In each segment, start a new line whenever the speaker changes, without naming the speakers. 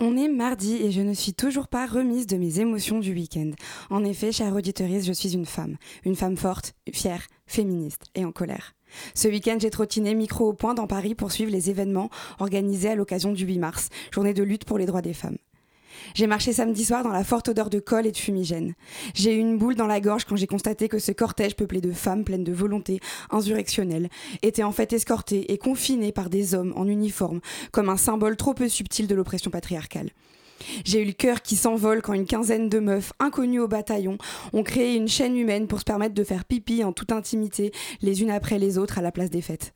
On est mardi et je ne suis toujours pas remise de mes émotions du week-end. En effet, chère auditorice, je suis une femme. Une femme forte, fière, féministe et en colère. Ce week-end, j'ai trottiné micro au point dans Paris pour suivre les événements organisés à l'occasion du 8 mars, journée de lutte pour les droits des femmes. J'ai marché samedi soir dans la forte odeur de colle et de fumigène. J'ai eu une boule dans la gorge quand j'ai constaté que ce cortège peuplé de femmes pleines de volonté insurrectionnelle était en fait escorté et confiné par des hommes en uniforme, comme un symbole trop peu subtil de l'oppression patriarcale. J'ai eu le cœur qui s'envole quand une quinzaine de meufs inconnues au bataillon ont créé une chaîne humaine pour se permettre de faire pipi en toute intimité les unes après les autres à la place des fêtes.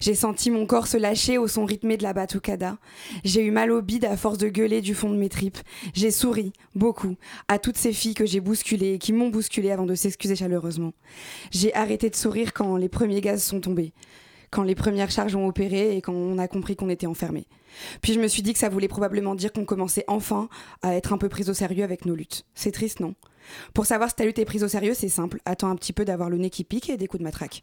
J'ai senti mon corps se lâcher au son rythmé de la batucada. J'ai eu mal au bide à force de gueuler du fond de mes tripes. J'ai souri, beaucoup, à toutes ces filles que j'ai bousculées et qui m'ont bousculée avant de s'excuser chaleureusement. J'ai arrêté de sourire quand les premiers gaz sont tombés, quand les premières charges ont opéré et quand on a compris qu'on était enfermé. Puis je me suis dit que ça voulait probablement dire qu'on commençait enfin à être un peu pris au sérieux avec nos luttes. C'est triste, non? Pour savoir si ta lutte est prise au sérieux, c'est simple. Attends un petit peu d'avoir le nez qui pique et des coups de matraque.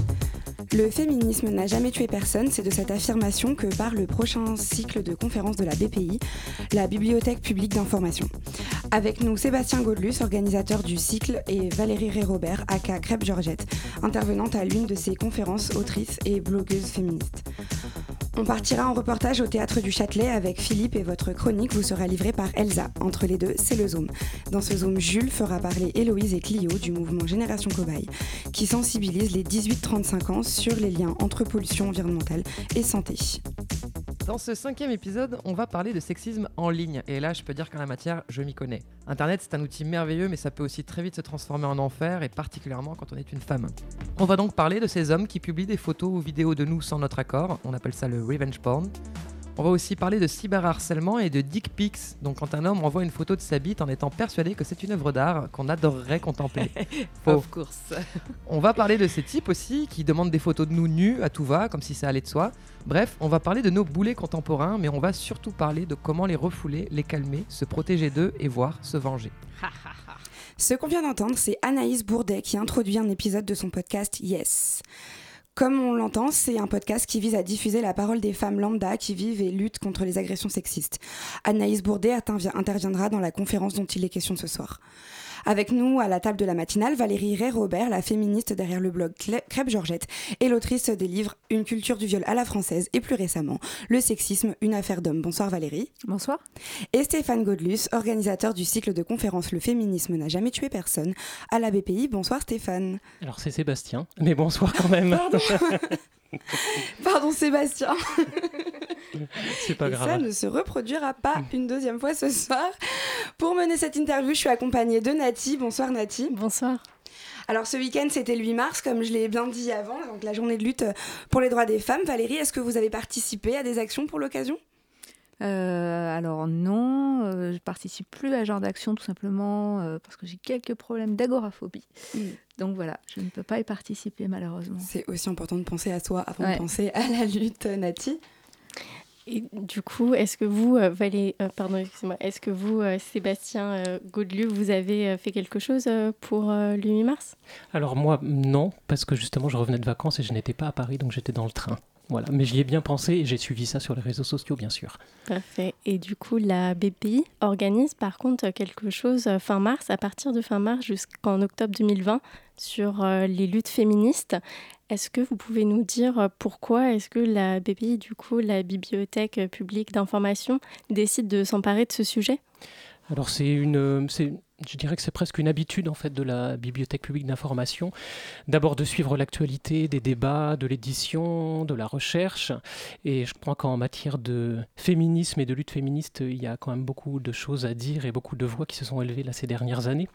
Le féminisme n'a jamais tué personne, c'est de cette affirmation que parle le prochain cycle de conférences de la BPI, la Bibliothèque publique d'information. Avec nous Sébastien Gaudelus, organisateur du cycle, et Valérie Ré-Robert, aka Crêpe Georgette, intervenante à l'une de ces conférences, autrice et blogueuse féministe. On partira en reportage au théâtre du Châtelet avec Philippe et votre chronique vous sera livrée par Elsa. Entre les deux, c'est le Zoom. Dans ce Zoom, Jules fera parler Héloïse et Clio du mouvement Génération Cobaye qui sensibilise les 18-35 ans sur les liens entre pollution environnementale et santé.
Dans ce cinquième épisode, on va parler de sexisme en ligne. Et là, je peux dire qu'en la matière, je m'y connais. Internet, c'est un outil merveilleux, mais ça peut aussi très vite se transformer en enfer, et particulièrement quand on est une femme. On va donc parler de ces hommes qui publient des photos ou vidéos de nous sans notre accord. On appelle ça le revenge porn. On va aussi parler de cyberharcèlement et de dick pics, donc quand un homme envoie une photo de sa bite en étant persuadé que c'est une œuvre d'art qu'on adorerait contempler.
of course.
On va parler de ces types aussi qui demandent des photos de nous nus à tout va, comme si ça allait de soi. Bref, on va parler de nos boulets contemporains, mais on va surtout parler de comment les refouler, les calmer, se protéger d'eux et voire se venger.
Ce qu'on vient d'entendre, c'est Anaïs Bourdet qui introduit un épisode de son podcast Yes. Comme on l'entend, c'est un podcast qui vise à diffuser la parole des femmes lambda qui vivent et luttent contre les agressions sexistes. Anaïs Bourdet interviendra dans la conférence dont il est question ce soir. Avec nous à la table de la matinale, Valérie Ray-Robert, la féministe derrière le blog Crêpe Georgette et l'autrice des livres Une culture du viol à la française et plus récemment Le sexisme, une affaire d'homme. Bonsoir Valérie.
Bonsoir.
Et Stéphane Godlus, organisateur du cycle de conférences Le féminisme n'a jamais tué personne à la BPI. Bonsoir Stéphane.
Alors c'est Sébastien, mais bonsoir quand même.
Pardon Sébastien.
C'est pas grave.
Ça ne se reproduira pas une deuxième fois ce soir. Pour mener cette interview, je suis accompagnée de Nati. Bonsoir Nati.
Bonsoir.
Alors ce week-end, c'était le 8 mars, comme je l'ai bien dit avant, donc la journée de lutte pour les droits des femmes. Valérie, est-ce que vous avez participé à des actions pour l'occasion?
Euh, alors non, euh, je participe plus à ce genre d'action tout simplement euh, parce que j'ai quelques problèmes d'agoraphobie. Mm. Donc voilà, je ne peux pas y participer malheureusement.
C'est aussi important de penser à soi avant de penser à la lutte, Nati.
Et du coup, est-ce que vous, Valé, pardon, excusez-moi, est-ce que vous, Sébastien Gaudelieu, vous avez fait quelque chose pour le 8 mars?
Alors moi, non, parce que justement, je revenais de vacances et je n'étais pas à Paris, donc j'étais dans le train. Voilà, mais j'y ai bien pensé et j'ai suivi ça sur les réseaux sociaux, bien sûr.
Parfait. Et du coup, la BPI organise par contre quelque chose euh, fin mars, à partir de fin mars jusqu'en octobre 2020, sur euh, les luttes féministes. Est-ce que vous pouvez nous dire euh, pourquoi est-ce que la BPI, du coup, la Bibliothèque publique d'information, décide de s'emparer de ce sujet?
Alors c'est une, je dirais que c'est presque une habitude en fait de la bibliothèque publique d'information, d'abord de suivre l'actualité, des débats, de l'édition, de la recherche. Et je crois qu'en matière de féminisme et de lutte féministe, il y a quand même beaucoup de choses à dire et beaucoup de voix qui se sont élevées là ces dernières années.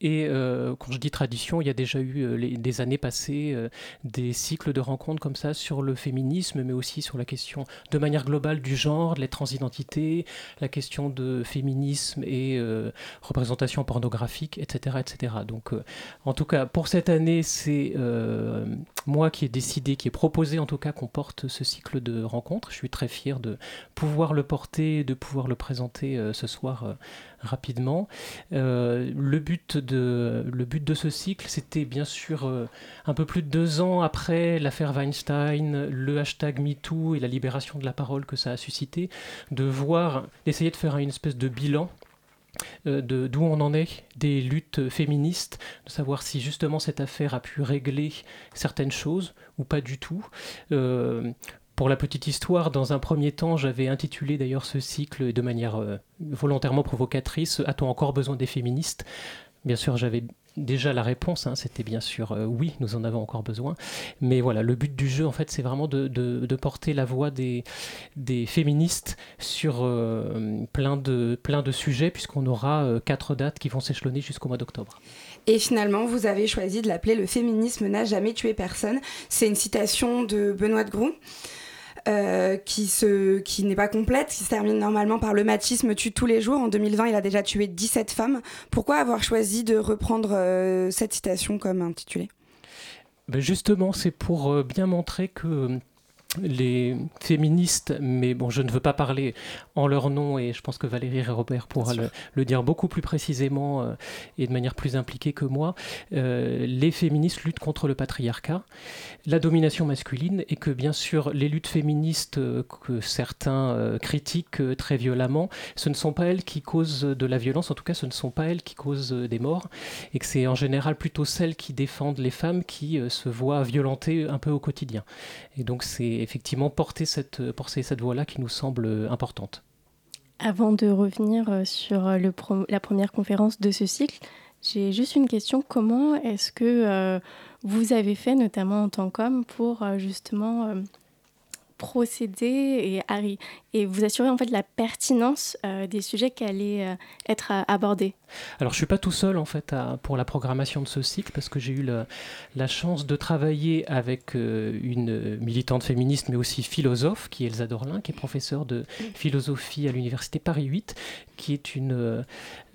Et euh, quand je dis tradition, il y a déjà eu euh, des années passées euh, des cycles de rencontres comme ça sur le féminisme, mais aussi sur la question de manière globale du genre, de la transidentité, la question de féminisme et représentation pornographique, etc. etc. Donc, en tout cas, pour cette année, c'est moi qui ai décidé, qui ai proposé en tout cas qu'on porte ce cycle de rencontres. Je suis très fier de pouvoir le porter, de pouvoir le présenter ce soir rapidement. Euh, le, but de, ce cycle, c'était bien sûr euh, un peu plus de deux ans après l'affaire Weinstein, le hashtag MeToo et la libération de la parole que ça a suscité, de voir, d'essayer de faire une espèce de bilan euh, de d'où on en est des luttes féministes, de savoir si justement cette affaire a pu régler certaines choses ou pas du tout. Pour la petite histoire, dans un premier temps, j'avais intitulé d'ailleurs ce cycle de manière euh, volontairement provocatrice A-t-on encore besoin des féministes? Bien sûr, j'avais déjà la réponse, hein, c'était bien sûr euh, oui, nous en avons encore besoin. Mais voilà, le but du jeu, en fait, c'est vraiment de, porter la voix des, féministes sur euh, plein, de, plein de sujets, puisqu'on aura quatre dates qui vont s'échelonner jusqu'au mois d'octobre.
Et finalement, vous avez choisi de l'appeler Le féminisme n'a jamais tué personne. C'est une citation de Benoît de Groux. Euh, qui, se, qui n'est pas complète, qui se termine normalement par le machisme tue tous les jours. En 2020, il a déjà tué 17 femmes. Pourquoi avoir choisi de reprendre euh, cette citation comme intitulée?
Ben Justement, c'est pour euh, bien montrer que les féministes, mais bon, je ne veux pas parler en leur nom et je pense que Valérie et Robert pourra le, dire beaucoup plus précisément euh, et de manière plus impliquée que moi. Euh, les féministes luttent contre le patriarcat, la domination masculine et que bien sûr les luttes féministes euh, que certains critiquent très violemment, ce ne sont pas elles qui causent de la violence, en tout cas ce ne sont pas elles qui causent des morts et que c'est en général plutôt celles qui défendent les femmes qui se voient violentées un peu au quotidien. Et donc c'est effectivement porter cette, porter cette voie-là qui nous semble importante.
Avant de revenir euh, sur euh, la première conférence de ce cycle, j'ai juste une question. Comment est-ce que euh, vous avez fait, notamment en tant qu'homme, pour justement procéder et, et vous assurer en fait la pertinence euh, des sujets qui allaient euh, être euh, abordés.
Alors je suis pas tout seul en fait pour la programmation de ce cycle parce que j'ai eu la, chance de travailler avec une militante féministe mais aussi philosophe qui est Elsa Dorlin qui est professeure de philosophie à l'université Paris 8 qui est une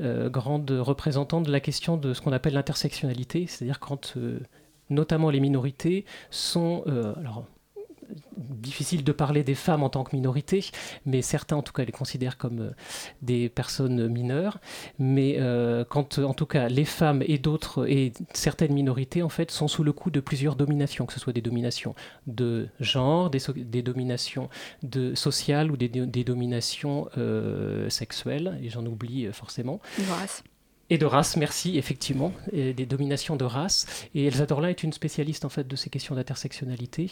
grande représentante de la question de ce qu'on appelle l'intersectionnalité c'est-à-dire quand notamment les minorités sont alors difficile de parler des femmes en tant que minorité, mais certains en tout cas les considèrent comme euh, des personnes mineures. Mais euh, quand en tout cas les femmes et d'autres et certaines minorités en fait sont sous le coup de plusieurs dominations, que ce soit des dominations de genre, des, dominations de sociales ou des, dominations euh, sexuelles, et j'en oublie forcément. Et de race, merci, effectivement, et des dominations de race. Et Elsa Dorlin est une spécialiste en fait de ces questions d'intersectionnalité.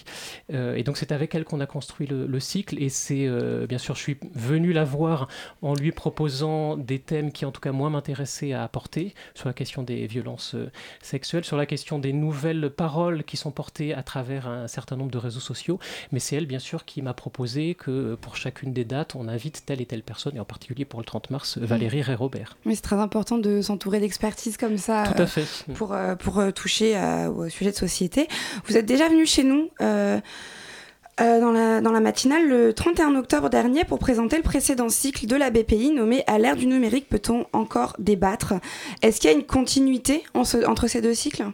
Euh, et donc c'est avec elle qu'on a construit le, cycle. Et c'est euh, bien sûr, je suis venu la voir en lui proposant des thèmes qui en tout cas moi m'intéressaient à apporter sur la question des violences euh, sexuelles, sur la question des nouvelles paroles qui sont portées à travers un certain nombre de réseaux sociaux. Mais c'est elle bien sûr qui m'a proposé que pour chacune des dates, on invite telle et telle personne, et en particulier pour le 30 mars, Valérie et Robert.
Mais c'est très important de s'entourer d'expertise comme ça
Tout à fait.
Euh, pour, euh, pour euh, toucher au sujet de société. Vous êtes déjà venu chez nous dans, la, dans la matinale le 31 octobre dernier pour présenter le précédent cycle de la BPI nommé À l'ère du numérique, peut-on encore débattre Est-ce qu'il y a une continuité entre ces deux cycles?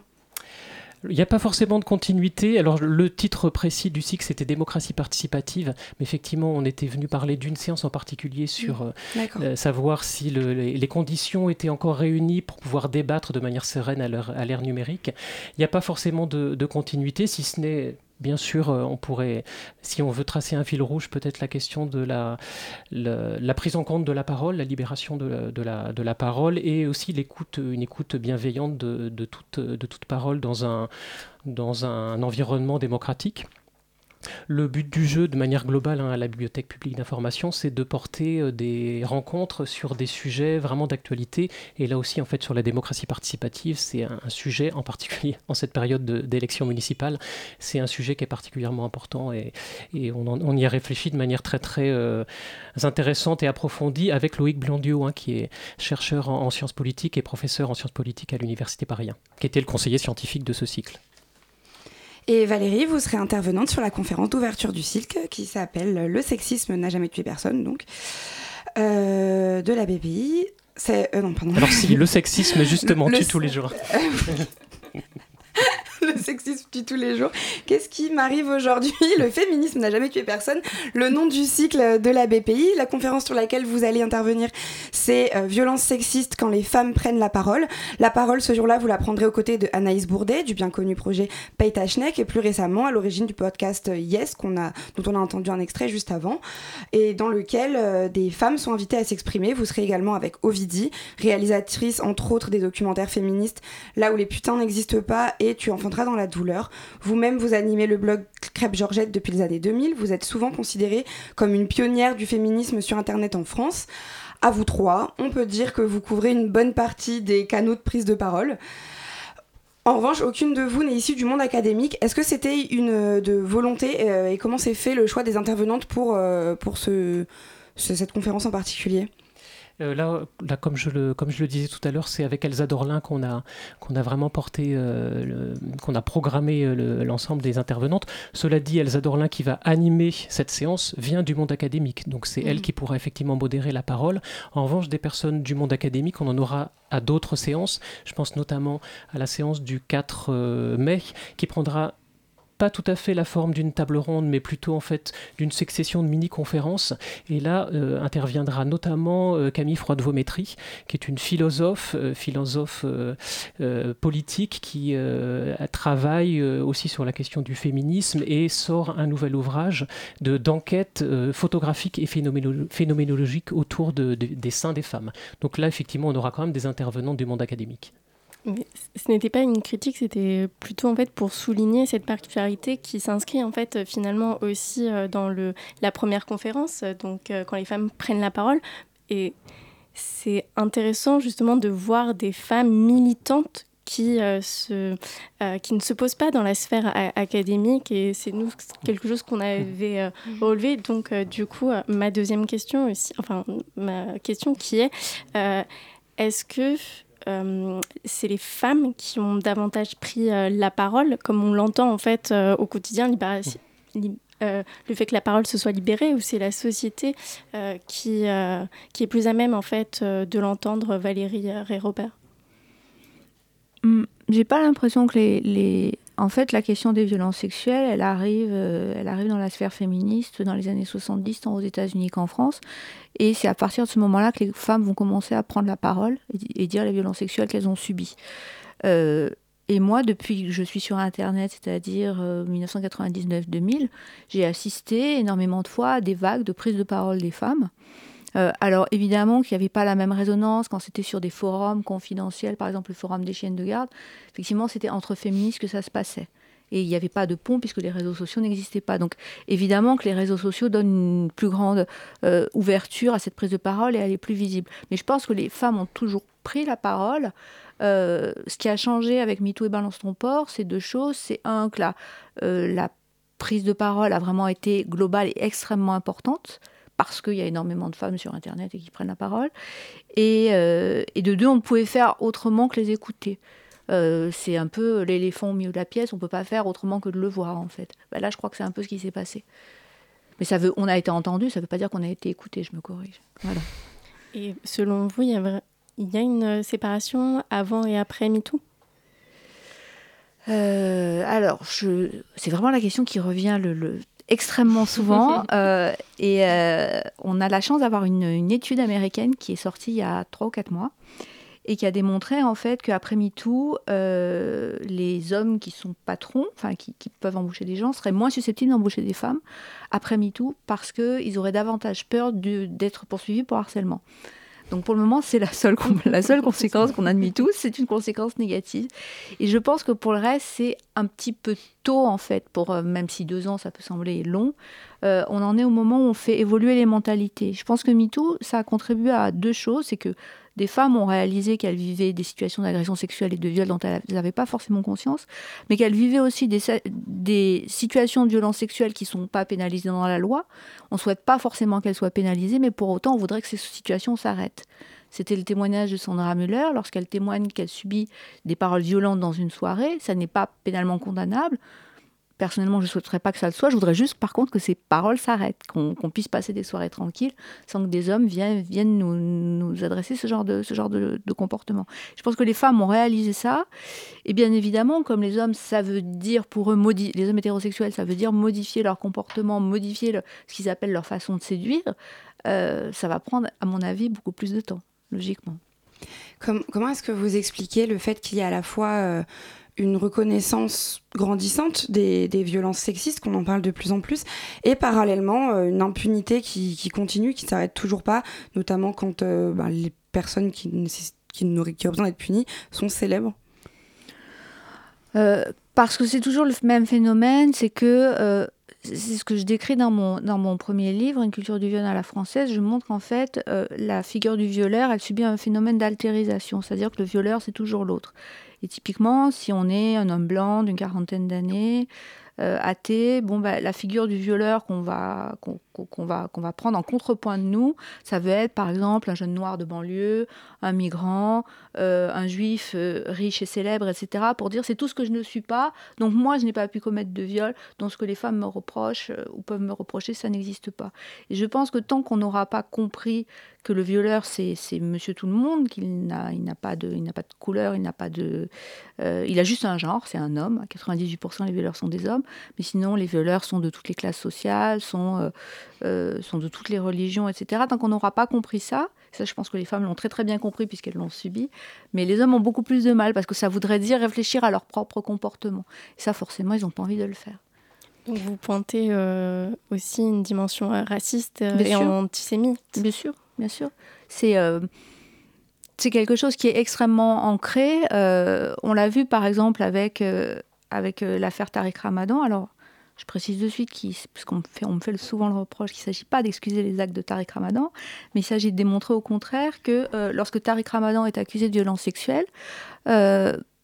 Il n'y a pas forcément de continuité. Alors le titre précis du cycle c'était démocratie participative, mais effectivement on était venu parler d'une séance en particulier sur mmh. euh, euh, savoir si les, conditions étaient encore réunies pour pouvoir débattre de manière sereine à l'ère numérique. Il n'y a pas forcément de, de continuité, si ce n'est Bien sûr, euh, on pourrait, si on veut tracer un fil rouge, peut-être la question de la, la, prise en compte de la parole, la libération de, la, parole et aussi l'écoute, une écoute bienveillante de, toute, parole dans un environnement démocratique. Le but du jeu, de manière globale, hein, à la Bibliothèque publique d'information, c'est de porter euh, des rencontres sur des sujets vraiment d'actualité. Et là aussi, en fait, sur la démocratie participative, c'est un, sujet, en particulier en cette période d'élection municipale, c'est un sujet qui est particulièrement important et, on, y a réfléchi de manière très, très euh, intéressante et approfondie avec Loïc Blondiot, hein, qui est chercheur en, en, sciences politiques et professeur en sciences politiques à l'Université Paris 1, qui était le conseiller scientifique de ce cycle.
Et Valérie, vous serez intervenante sur la conférence d'ouverture du cycle qui s'appelle Le sexisme n'a jamais tué personne, donc, euh, de la BPI. C'est. Euh, non, pardon.
Alors, si, le sexisme, justement, tue tous les jours.
le sexisme tue tous les jours. Qu'est-ce qui m'arrive aujourd'hui? Le féminisme n'a jamais tué personne. Le nom du cycle de la BPI, la conférence sur laquelle vous allez intervenir, c'est euh, Violence sexiste quand les femmes prennent la parole. La parole ce jour-là, vous la prendrez aux côtés de Anaïs Bourdet, du bien connu projet Paye et plus récemment à l'origine du podcast Yes, qu'on a, dont on a entendu un extrait juste avant, et dans lequel euh, des femmes sont invitées à s'exprimer. Vous serez également avec Ovidie, réalisatrice entre autres des documentaires féministes Là où les putains n'existent pas et Tu dans la douleur. Vous-même, vous animez le blog Crêpe Georgette depuis les années 2000. Vous êtes souvent considérée comme une pionnière du féminisme sur Internet en France. À vous trois, on peut dire que vous couvrez une bonne partie des canaux de prise de parole. En revanche, aucune de vous n'est issue du monde académique. Est-ce que c'était une de volonté euh, et comment s'est fait le choix des intervenantes pour, euh, pour ce, cette conférence en particulier?
Euh, là, là, comme, je le, comme je le disais tout à l'heure, c'est avec Elsa Dorlin qu'on a, qu'on a vraiment porté, euh, qu'on a programmé euh, l'ensemble des intervenantes. Cela dit, Elsa Dorlin qui va animer cette séance vient du monde académique. Donc c'est elle mhm. qui pourra effectivement modérer la parole. En revanche, des personnes du monde académique, on en aura à d'autres séances. Je pense notamment à la séance du 4 mai qui prendra pas tout à fait la forme d'une table ronde, mais plutôt en fait d'une succession de mini-conférences. Et là euh, interviendra notamment euh, Camille Froidevaux-Métry, qui est une philosophe, euh, philosophe politique qui travaille aussi sur la question du féminisme et sort un nouvel ouvrage de d'enquête photographique et phénoménologique autour des seins des femmes. Donc là, effectivement, on aura quand même des intervenants du monde académique.
Mais ce n'était pas une critique, c'était plutôt en fait pour souligner cette particularité qui s'inscrit en fait finalement aussi euh, dans le, la première conférence, donc euh, quand les femmes prennent la parole. Et c'est intéressant justement de voir des femmes militantes qui, euh, se, qui ne se posent pas dans la sphère académique et c'est nous quelque chose qu'on avait mmh. relevé. Donc du coup, ma deuxième question aussi, enfin ma question qui est, est-ce que euh, c'est les femmes qui ont davantage pris euh, la parole, comme on l'entend en fait euh, au quotidien, le fait que la parole se soit libérée, ou c'est la société qui, qui est plus à même en fait de l'entendre, Valérie et Robert?
Hum, J'ai pas l'impression que les, en fait, la question des violences sexuelles, elle arrive, euh, elle arrive dans la sphère féministe dans les années 70, tant aux États-Unis qu'en France. Et c'est à partir de ce moment-là que les femmes vont commencer à prendre la parole et, dire les violences sexuelles qu'elles ont subies. Euh, et moi, depuis que je suis sur Internet, c'est-à-dire 1999-2000, euh, j'ai assisté énormément de fois à des vagues de prise de parole des femmes. Euh, alors évidemment qu'il n'y avait pas la même résonance quand c'était sur des forums confidentiels, par exemple le forum des chiennes de garde. Effectivement, c'était entre féministes que ça se passait. Et il n'y avait pas de pont puisque les réseaux sociaux n'existaient pas. Donc évidemment que les réseaux sociaux donnent une plus grande euh, ouverture à cette prise de parole et elle est plus visible. Mais je pense que les femmes ont toujours pris la parole. Euh, ce qui a changé avec MeToo et Balance ton port, c'est deux choses. C'est un, que la, la prise de parole a vraiment été globale et extrêmement importante parce qu'il y a énormément de femmes sur Internet et qui prennent la parole. Et, euh, de deux, on ne pouvait faire autrement que les écouter. Euh, c'est un peu l'éléphant au milieu de la pièce, on ne peut pas faire autrement que de le voir en fait. Bah, là, je crois que c'est un peu ce qui s'est passé. Mais ça veut, on a été entendu, ça ne veut pas dire qu'on a été écouté, je me corrige. Voilà.
Et selon vous, il y a, il y a une séparation avant et après MeToo?
Euh, alors, c'est vraiment la question qui revient le, extrêmement souvent. Euh, et euh, on a la chance d'avoir une, étude américaine qui est sortie il y a 3 ou 4 mois et qui a démontré en fait qu'après MeToo, euh, les hommes qui sont patrons, enfin qui, peuvent embaucher des gens, seraient moins susceptibles d'embaucher des femmes après MeToo parce qu'ils auraient davantage peur d'être poursuivis pour harcèlement. Donc pour le moment, c'est la seule, la seule conséquence qu'on admet tous, c'est une conséquence négative. Et je pense que pour le reste, c'est un petit peu tôt en fait, pour, euh, même si deux ans, ça peut sembler long, euh, on en est au moment où on fait évoluer les mentalités. Je pense que MeToo, ça a contribué à deux choses, c'est que des femmes ont réalisé qu'elles vivaient des situations d'agression sexuelle et de viol dont elles n'avaient pas forcément conscience, mais qu'elles vivaient aussi des, situations de violence sexuelle qui ne sont pas pénalisées dans la loi. On ne souhaite pas forcément qu'elles soient pénalisées, mais pour autant, on voudrait que ces situations s'arrêtent. C'était le témoignage de Sandra Müller lorsqu'elle témoigne qu'elle subit des paroles violentes dans une soirée. Ça n'est pas pénalement condamnable. Personnellement, je ne souhaiterais pas que ça le soit. Je voudrais juste, par contre, que ces paroles s'arrêtent, qu'on puisse passer des soirées tranquilles sans que des hommes viennent, viennent nous, adresser ce genre, de, ce genre de, comportement. Je pense que les femmes ont réalisé ça. Et bien évidemment, comme les hommes, ça veut dire pour eux, les hommes hétérosexuels, ça veut dire modifier leur comportement, modifier ce qu'ils appellent leur façon de séduire. Euh, ça va prendre, à mon avis, beaucoup plus de temps, logiquement.
comment est-ce que vous expliquez le fait qu'il y a à la fois... Euh, une reconnaissance grandissante des, violences sexistes, qu'on en parle de plus en plus, et parallèlement euh, une impunité qui, continue, qui ne s'arrête toujours pas, notamment quand euh, ben, les personnes qui ont besoin d'être punies sont célèbres
euh, Parce que c'est toujours le même phénomène, c'est que c'est ce que je décris dans mon, dans mon premier livre, Une culture du viol à la française. Je montre qu'en fait, la figure du violeur, elle subit un phénomène d'altérisation, c'est-à-dire que le violeur, c'est toujours l'autre. Et typiquement, si on est un homme blanc d'une quarantaine d'années, euh, athée, bon, bah, la figure du violeur qu'on va, va, qu'on va prendre en contrepoint de nous, ça veut être par exemple un jeune noir de banlieue, un migrant, euh, un juif euh, riche et célèbre, etc., pour dire c'est tout ce que je ne suis pas, donc moi je n'ai pas pu commettre de viol, donc ce que les femmes me reprochent ou peuvent me reprocher, ça n'existe pas. Et je pense que tant qu'on n'aura pas compris que le violeur, c'est monsieur tout le monde, qu'il n'a pas, de, il pas de couleur, il n'a pas de... Euh, il a juste un genre, c'est un homme. 98% des violeurs sont des hommes. Mais sinon, les violeurs sont de toutes les classes sociales, sont, euh, euh, sont de toutes les religions, etc. Tant qu'on n'aura pas compris ça, ça je pense que les femmes l'ont très très bien compris puisqu'elles l'ont subi, mais les hommes ont beaucoup plus de mal parce que ça voudrait dire réfléchir à leur propre comportement. Et ça, forcément, ils n'ont pas envie de le faire.
Donc vous pointez aussi une dimension raciste et antisémite.
Bien sûr bien sûr. C'est euh, c'est quelque chose qui est extrêmement ancré. Euh, on l'a vu par exemple avec, euh, avec l'affaire Tariq Ramadan. Alors, je précise de suite, puisqu'on fait, on me fait souvent le reproche qu'il ne s'agit pas d'excuser les actes de Tariq Ramadan, mais il s'agit de démontrer au contraire que lorsque Tariq Ramadan est accusé de violence sexuelle,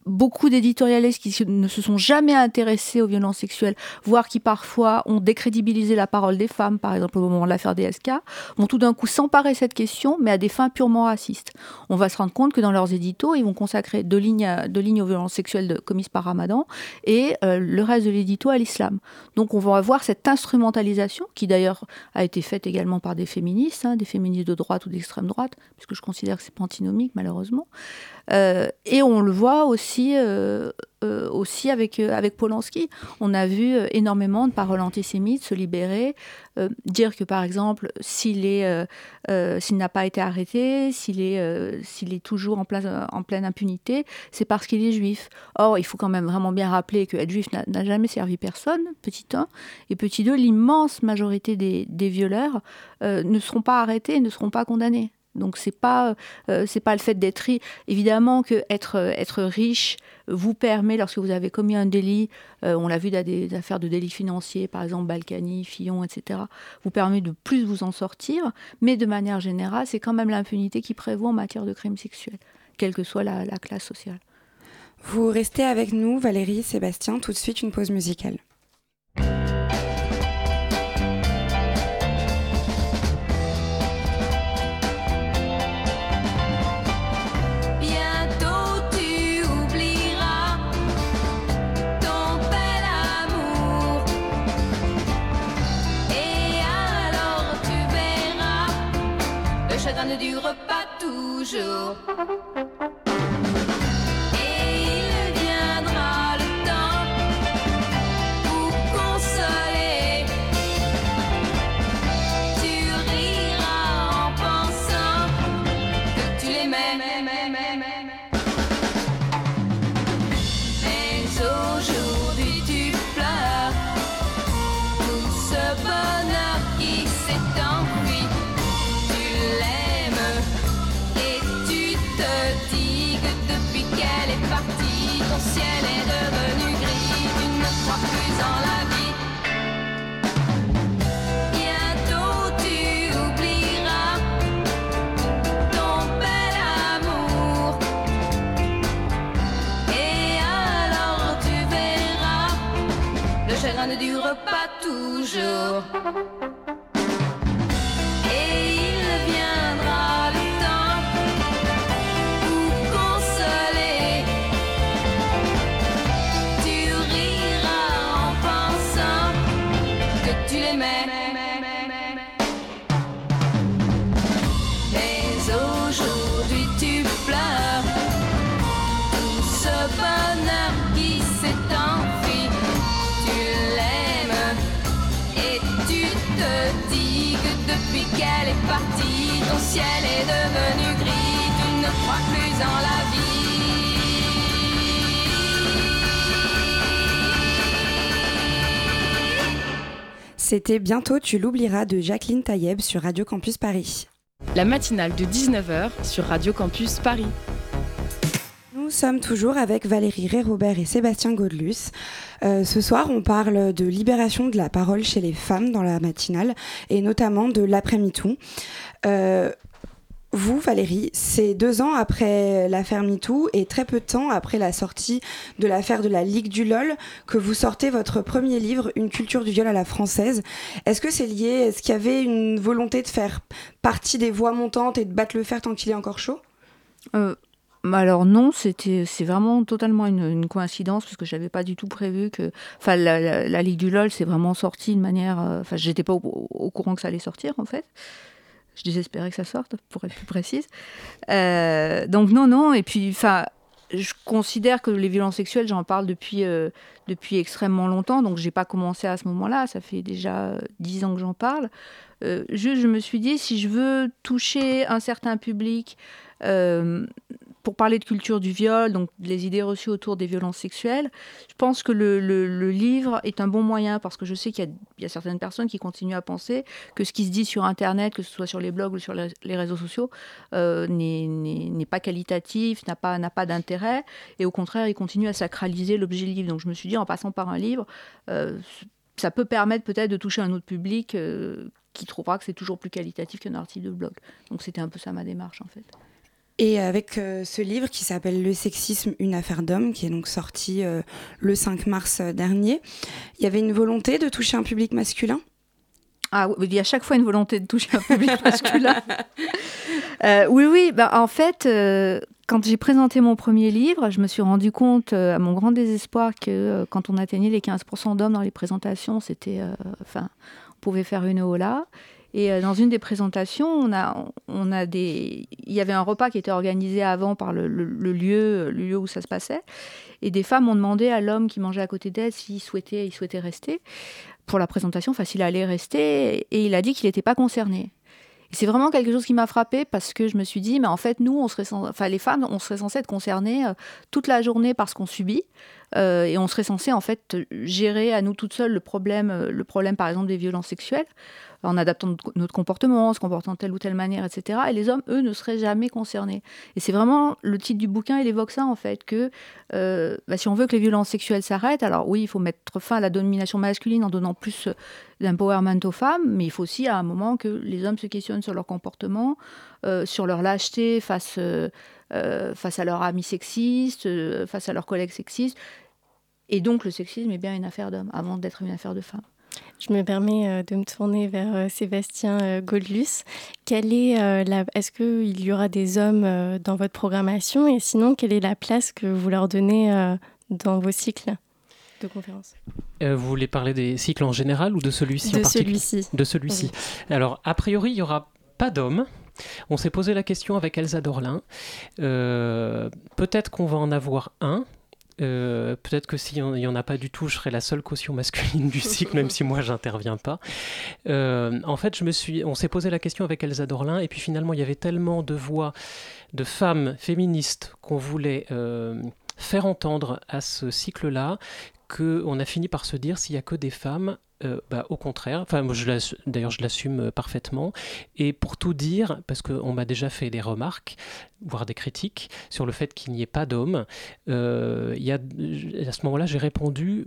beaucoup d'éditorialistes qui ne se sont jamais intéressés aux violences sexuelles, voire qui parfois ont décrédibilisé la parole des femmes, par exemple au moment de l'affaire DSK, vont tout d'un coup s'emparer de cette question, mais à des fins purement racistes. On va se rendre compte que dans leurs éditos, ils vont consacrer deux lignes, deux lignes aux violences sexuelles commises par Ramadan et euh, le reste de l'édito à l'islam. Donc on va avoir cette instrumentalisation, qui d'ailleurs a été faite également par des féministes, hein, des féministes de droite ou d'extrême droite, puisque je considère que c'est pas antinomique malheureusement, et on le voit aussi, euh, euh, aussi avec, avec Polanski. On a vu énormément de paroles antisémites se libérer, dire que par exemple, s'il s'il n'a pas été arrêté, s'il est, s'il est toujours en, en pleine impunité, c'est parce qu'il est juif. Or, il faut quand même vraiment bien rappeler que être juif n'a jamais servi personne, petit 1. Et petit 2, l'immense majorité des, des violeurs ne seront pas arrêtés ne seront pas condamnés. Donc c'est pas euh, c'est pas le fait d'être riche. Évidemment que être euh, être riche vous permet lorsque vous avez commis un délit, euh, on l'a vu dans des affaires de délits financiers, par exemple Balkany, Fillon, etc. Vous permet de plus vous en sortir, mais de manière générale, c'est quand même l'impunité qui prévaut en matière de crimes sexuels, quelle que soit la classe sociale.
Vous restez avec nous, Valérie, Sébastien, tout de suite une pause musicale.
Toujours. Que depuis qu'elle est partie, ton ciel est devenu gris. Tu ne crois plus en la vie.
C'était Bientôt tu l'oublieras de Jacqueline Taïeb sur Radio Campus Paris.
La matinale de 19h sur Radio Campus Paris.
Nous sommes toujours avec Valérie Ré-Robert et Sébastien Gaudelus. Euh, ce soir, on parle de libération de la parole chez les femmes dans la matinale et notamment de l'après-MeToo. Euh, vous, Valérie, c'est deux ans après l'affaire MeToo et très peu de temps après la sortie de l'affaire de la Ligue du LOL que vous sortez votre premier livre, Une culture du viol à la française. Est-ce que c'est lié? Est-ce qu'il y avait une volonté de faire partie des voix montantes et de battre le fer tant qu'il est encore chaud?
Euh, alors non, c'était c'est vraiment totalement une, coïncidence parce que j'avais pas du tout prévu que enfin la, Ligue du LOL c'est vraiment sorti de manière euh, enfin j'étais pas au, courant que ça allait sortir en fait. Je désespérais que ça sorte pour être plus précise. Euh, donc non non et puis enfin je considère que les violences sexuelles j'en parle depuis euh, depuis extrêmement longtemps donc j'ai pas commencé à ce moment-là, ça fait déjà dix ans que j'en parle. Juste je me suis dit si je veux toucher un certain public pour parler de culture du viol, donc les idées reçues autour des violences sexuelles, je pense que le, livre est un bon moyen parce que je sais qu'il y, a- certaines personnes qui continuent à penser que ce qui se dit sur Internet, que ce soit sur les blogs ou sur les, réseaux sociaux, euh, n'est- pas qualitatif, n'a pas, n'a pas d'intérêt, et au contraire, ils continuent à sacraliser l'objet livre. Donc je me suis dit, en passant par un livre, euh, ça peut permettre peut-être de toucher un autre public euh, qui trouvera que c'est toujours plus qualitatif qu'un article de blog. Donc c'était un peu ça ma démarche en fait.
Et avec euh, ce livre qui s'appelle Le sexisme, une affaire d'homme, qui est donc sorti euh, le 5 mars euh, dernier, il y avait une volonté de toucher un public masculin?
Ah, il y a chaque fois une volonté de toucher un public masculin. Euh, oui, oui. Bah, en fait, euh, quand j'ai présenté mon premier livre, je me suis rendu compte, euh, à mon grand désespoir, que quand on atteignait les 15% d'hommes dans les présentations, c'était, enfin, on pouvait faire une hola. Et euh, dans une des présentations, on a, on a des, il y avait un repas qui était organisé avant par le, lieu, le lieu où ça se passait, et des femmes ont demandé à l'homme qui mangeait à côté d'elles s'il souhaitait, il souhaitait rester pour la présentation, enfin s'il allait rester, et il a dit qu'il n'était pas concerné. C'est vraiment quelque chose qui m'a frappée parce que je me suis dit, mais en fait, nous, on serait cens- enfin, les femmes, on serait censées être concernées euh, toute la journée par ce qu'on subit. Euh, et on serait censé en fait gérer à nous toutes seules le problème, euh, le problème par exemple des violences sexuelles, en adaptant notre, comportement, en se comportant de telle ou telle manière, etc. Et les hommes, eux, ne seraient jamais concernés. Et c'est vraiment le titre du bouquin, il évoque ça en fait, que euh, bah, si on veut que les violences sexuelles s'arrêtent, alors oui, il faut mettre fin à la domination masculine en donnant plus d'empowerment aux femmes, mais il faut aussi à un moment que les hommes se questionnent sur leur comportement, sur leur lâcheté face, euh, euh, face à leurs amis sexistes, euh, face à leurs collègues sexistes. Et donc le sexisme est bien une affaire d'hommes, avant d'être une affaire de femmes.
Je me permets euh, de me tourner vers Sébastien Godlus. Quelle est la... Est-ce qu'il y aura des hommes dans votre programmation? Et sinon, quelle est la place que vous leur donnez dans vos cycles de conférences?
Euh, vous voulez parler des cycles en général ou de celui-ci en
De
particulier?
celui-ci.
De celui-ci. Alors, a priori, il n'y aura pas d'hommes. On s'est posé la question avec Elsa Dorlin. Euh, Peut-être qu'on va en avoir un. Euh, Peut-être que s'il n'y en a pas du tout, je serai la seule caution masculine du cycle, même si moi, j'interviens pas. Euh, en fait, je me suis, on s'est posé la question avec Elsa Dorlin, et puis finalement, il y avait tellement de voix de femmes féministes qu'on voulait faire entendre à ce cycle-là qu'on a fini par se dire s'il n'y a que des femmes, euh, bah, au contraire, enfin, d'ailleurs je l'assume euh, parfaitement, et pour tout dire, parce qu'on m'a déjà fait des remarques, voire des critiques, sur le fait qu'il n'y ait pas d'hommes, euh, il y a, à ce moment-là j'ai répondu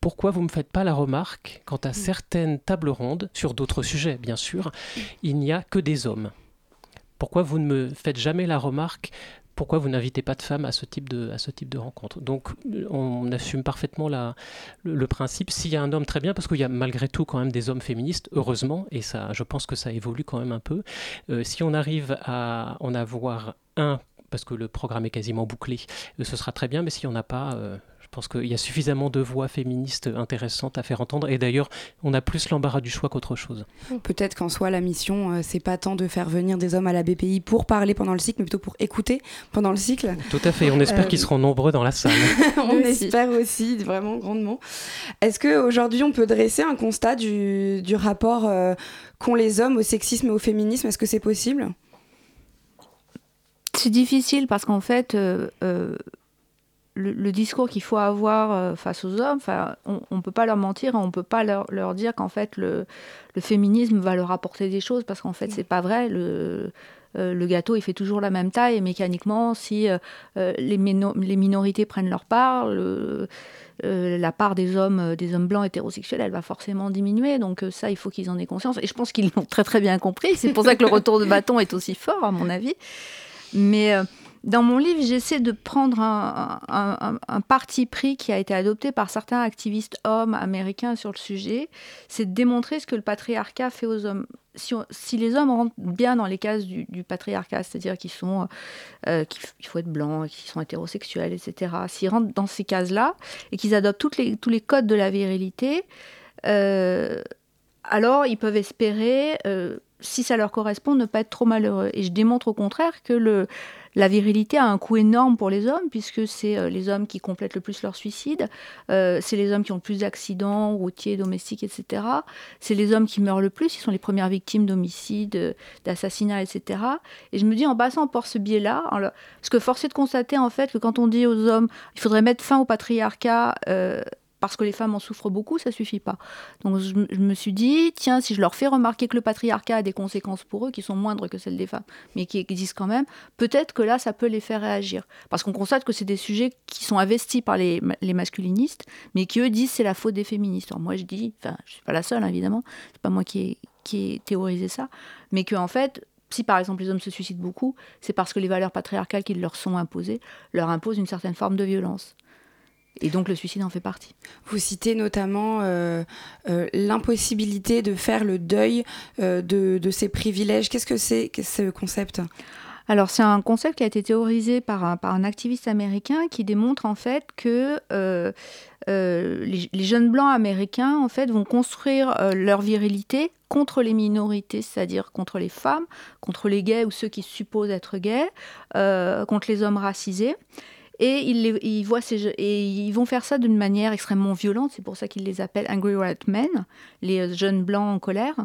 pourquoi vous ne me faites pas la remarque quant à certaines tables rondes, sur d'autres sujets bien sûr, il n'y a que des hommes? Pourquoi vous ne me faites jamais la remarque pourquoi vous n'invitez pas de femmes à ce type de, à ce type de rencontre Donc on assume parfaitement la, le, principe. S'il y a un homme, très bien, parce qu'il y a malgré tout quand même des hommes féministes, heureusement, et ça, je pense que ça évolue quand même un peu. si on arrive à en avoir un parce que le programme est quasiment bouclé, ce sera très bien, mais s'il n'y en a pas, je pense qu'il y a suffisamment de voix féministes intéressantes à faire entendre. Et d'ailleurs, on a plus l'embarras du choix qu'autre chose.
Peut-être qu'en soi, la mission, euh, c'est pas tant de faire venir des hommes à la BPI pour parler pendant le cycle, mais plutôt pour écouter pendant le cycle.
Tout à fait. On espère qu'ils euh, seront nombreux dans la salle.
on espère aussi, vraiment grandement. Est-ce qu'aujourd'hui, on peut dresser un constat du, rapport euh, qu'ont les hommes au sexisme et au féminisme? Est-ce que c'est possible?
C'est difficile parce qu'en fait, le, discours qu'il faut avoir euh, face aux hommes, on ne peut pas leur mentir, on ne peut pas leur, dire qu'en fait le, féminisme va leur apporter des choses parce qu'en fait c'est pas vrai. Le, euh, le gâteau il fait toujours la même taille et mécaniquement si euh, les, les, minorités prennent leur part, la part des hommes, des hommes blancs hétérosexuels, elle va forcément diminuer. Donc ça, il faut qu'ils en aient conscience. Et je pense qu'ils l'ont très très bien compris. C'est pour ça que le retour de bâton est aussi fort, à mon avis. Mais dans mon livre, j'essaie de prendre un, parti pris qui a été adopté par certains activistes hommes américains sur le sujet, c'est de démontrer ce que le patriarcat fait aux hommes. Si, les hommes rentrent bien dans les cases du, patriarcat, c'est-à-dire qu'ils sont, euh, qu'il faut être blanc, qu'ils sont hétérosexuels, etc., s'ils rentrent dans ces cases-là et qu'ils adoptent tous les codes de la virilité, euh, alors ils peuvent espérer, euh, si ça leur correspond, ne pas être trop malheureux. Et je démontre au contraire que le, la virilité a un coût énorme pour les hommes, puisque c'est euh, les hommes qui complètent le plus leur suicide, euh, c'est les hommes qui ont le plus d'accidents routiers, domestiques, etc. C'est les hommes qui meurent le plus, ils sont les premières victimes d'homicides, d'assassinats, etc. Et je me dis, en passant par ce biais-là, parce que force est de constater en fait que quand on dit aux hommes, il faudrait mettre fin au patriarcat, euh, parce que les femmes en souffrent beaucoup, ça suffit pas. Donc je, me suis dit, tiens, si je leur fais remarquer que le patriarcat a des conséquences pour eux qui sont moindres que celles des femmes, mais qui existent quand même, peut-être que là, ça peut les faire réagir. Parce qu'on constate que c'est des sujets qui sont investis par les, masculinistes, mais qui eux disent c'est la faute des féministes. Alors moi, je dis, enfin, je suis pas la seule, évidemment, c'est pas moi qui ai, qui théorisé ça, mais que en fait, si par exemple les hommes se suicident beaucoup, c'est parce que les valeurs patriarcales qui leur sont imposées leur imposent une certaine forme de violence. Et donc le suicide en fait partie.
Vous citez notamment euh, euh, l'impossibilité de faire le deuil euh, de, ces privilèges. Qu'est-ce que c'est ce concept?
Alors c'est un concept qui a été théorisé par un, par un, activiste américain qui démontre en fait que les, les, jeunes blancs américains en fait vont construire leur virilité contre les minorités, c'est-à-dire contre les femmes, contre les gays ou ceux qui supposent être gays, contre les hommes racisés. Et ils, voient ces ils vont faire ça d'une manière extrêmement violente. C'est pour ça qu'ils les appellent Angry White Men, les euh, jeunes blancs en colère,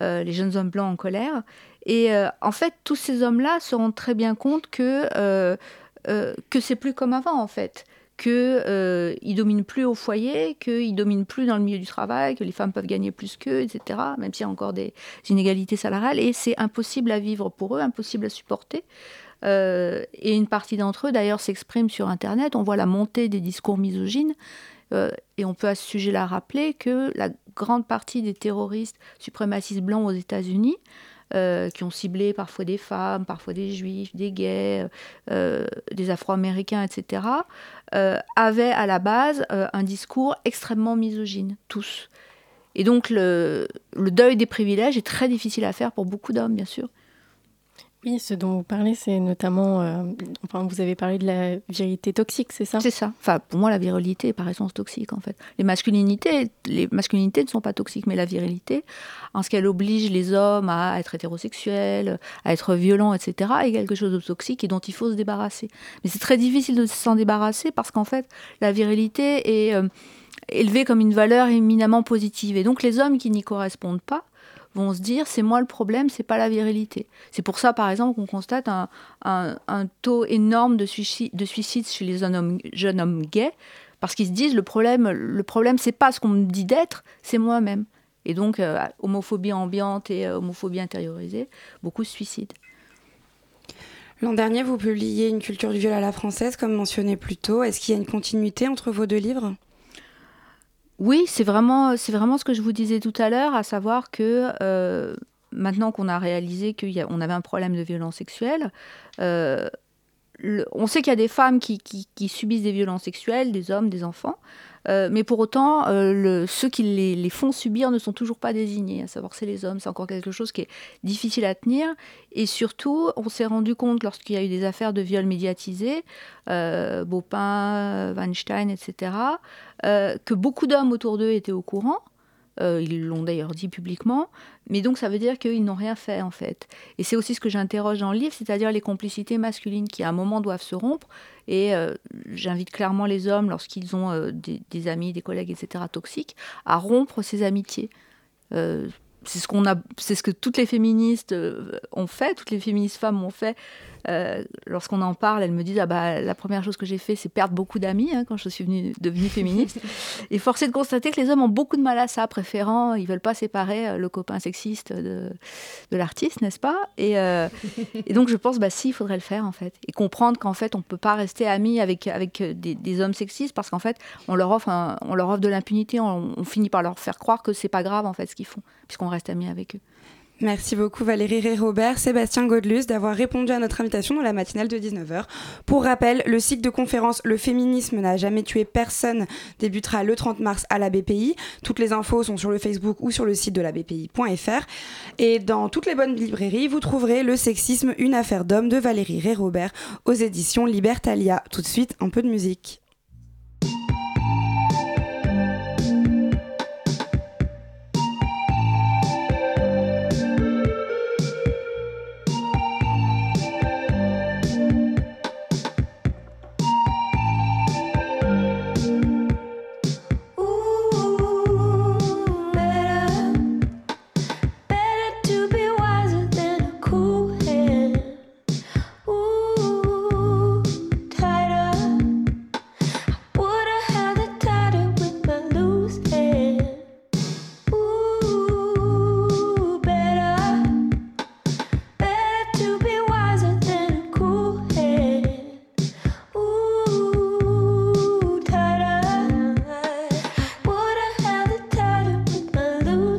euh, les jeunes hommes blancs en colère. Et euh, en fait, tous ces hommes-là se rendent très bien compte que, que c'est plus comme avant, en fait qu'ils ne dominent plus au foyer, qu'ils ne dominent plus dans le milieu du travail, que les femmes peuvent gagner plus qu'eux, etc., même s'il y a encore des inégalités salariales. Et c'est impossible à vivre pour eux, impossible à supporter. Euh, et une partie d'entre eux, d'ailleurs, s'expriment sur Internet. On voit la montée des discours misogynes. Euh, et on peut à ce sujet-là rappeler que la grande partie des terroristes suprémacistes blancs aux États-Unis, euh, qui ont ciblé parfois des femmes, parfois des juifs, des gays, des afro-américains, etc., avaient à la base un discours extrêmement misogyne, tous. Et donc le, le, deuil des privilèges est très difficile à faire pour beaucoup d'hommes, bien sûr.
Oui, ce dont vous parlez, c'est notamment. Euh, enfin, vous avez parlé de la virilité toxique, c'est ça?
C'est ça. Enfin, pour moi, la virilité est par essence toxique, en fait. Les masculinités, les masculinités ne sont pas toxiques, mais la virilité, en ce qu'elle oblige les hommes à être hétérosexuels, à être violents, etc., est quelque chose de toxique et dont il faut se débarrasser. Mais c'est très difficile de s'en débarrasser parce qu'en fait, la virilité est euh, élevée comme une valeur éminemment positive. Et donc, les hommes qui n'y correspondent pas vont se dire c'est moi le problème, c'est pas la virilité. C'est pour ça, par exemple, qu'on constate un, taux énorme de, suicide, de suicides chez les jeunes hommes, gays, parce qu'ils se disent le problème, le problème c'est pas ce qu'on me dit d'être, c'est moi-même. Et donc, euh, homophobie ambiante et euh, homophobie intériorisée, beaucoup de suicides.
L'an dernier, vous publiez Une culture du viol à la française, comme mentionné plus tôt. Est-ce qu'il y a une continuité entre vos deux livres?
Oui, c'est vraiment, ce que je vous disais tout à l'heure, à savoir que euh, maintenant qu'on a réalisé qu'on avait un problème de violence sexuelle, euh, on sait qu'il y a des femmes qui, subissent des violences sexuelles, des hommes, des enfants, euh, mais pour autant, euh, ceux qui les, font subir ne sont toujours pas désignés, à savoir c'est les hommes. C'est encore quelque chose qui est difficile à tenir. Et surtout, on s'est rendu compte lorsqu'il y a eu des affaires de viol médiatisés, euh, Baupin, Weinstein, etc., que beaucoup d'hommes autour d'eux étaient au courant. ils l'ont d'ailleurs dit publiquement, mais donc ça veut dire qu'ils n'ont rien fait en fait. Et c'est aussi ce que j'interroge dans le livre, c'est-à-dire les complicités masculines qui à un moment doivent se rompre. Et euh, j'invite clairement les hommes, lorsqu'ils ont euh, des, amis, des collègues, etc., toxiques, à rompre ces amitiés. Euh, c'est ce qu'on a, c'est ce que toutes les féministes ont fait, toutes les féministes femmes ont fait. Euh, lorsqu'on en parle, elles me disent ah bah la première chose que j'ai fait, c'est perdre beaucoup d'amis hein, quand je suis venue, devenue féministe. et force est de constater que les hommes ont beaucoup de mal à ça, préférant, ils veulent pas séparer euh, le copain sexiste de, de l'artiste, n'est-ce pas? Et, euh, et, donc je pense bah si, il faudrait le faire en fait, et comprendre qu'en fait on peut pas rester amis avec avec des, hommes sexistes parce qu'en fait on leur offre on leur offre de l'impunité, on, on, finit par leur faire croire que c'est pas grave en fait ce qu'ils font, puisqu'on reste amis avec eux.
Merci beaucoup Valérie Ré-Robert, Sébastien Godlus d'avoir répondu à notre invitation dans la matinale de 19h. Pour rappel, le cycle de conférence Le féminisme n'a jamais tué personne débutera le 30 mars à la BPI. Toutes les infos sont sur le Facebook ou sur le site de la BPI.fr. Et dans toutes les bonnes librairies, vous trouverez Le sexisme, une affaire d'homme de Valérie Ré-Robert aux éditions Libertalia. Tout de suite, un peu de musique.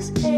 lose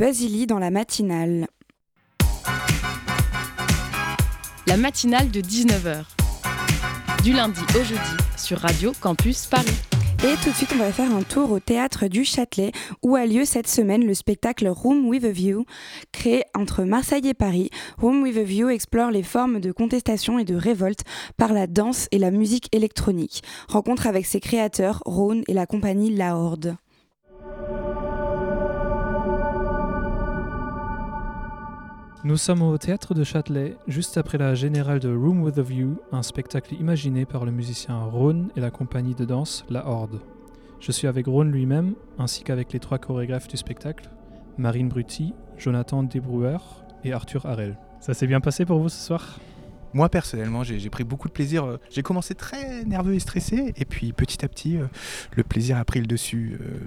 Basili dans la matinale.
La matinale de 19h. Du lundi au jeudi sur Radio Campus Paris.
Et tout de suite, on va faire un tour au théâtre du Châtelet, où a lieu cette semaine le spectacle Room with a View, créé entre Marseille et Paris. Room with a View explore les formes de contestation et de révolte par la danse et la musique électronique. Rencontre avec ses créateurs, Rhône et la compagnie La Horde.
Nous sommes au théâtre de Châtelet, juste après la générale de Room with a View, un spectacle imaginé par le musicien Rhône et la compagnie de danse La Horde. Je suis avec Rhône lui-même, ainsi qu'avec les trois chorégraphes du spectacle, Marine Brutti, Jonathan Desbrouwer et Arthur Harel. Ça s'est bien passé pour vous ce soir?
Moi personnellement, j'ai pris beaucoup de plaisir. Euh, j'ai commencé très nerveux et stressé, et puis petit à petit, euh, le plaisir a pris le dessus. Euh,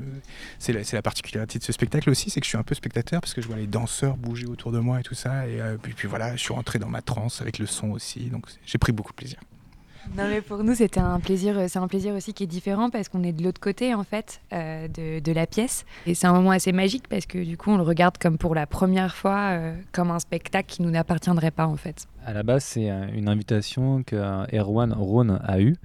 c'est la, la, particularité de ce spectacle aussi, c'est que je suis un peu spectateur parce que je vois les danseurs bouger autour de moi et tout ça. Et puis, puis voilà, je suis rentré dans ma transe avec le son aussi, donc j'ai pris beaucoup de plaisir.
Non mais pour nous c'était un plaisir, c'est un plaisir aussi qui est différent parce qu'on est de l'autre côté en fait euh, de, la pièce et c'est un moment assez magique parce que du coup on le regarde comme pour la première fois euh, comme un spectacle qui nous n'appartiendrait pas en fait.
À la base c'est une invitation que Erwan Rhône a eue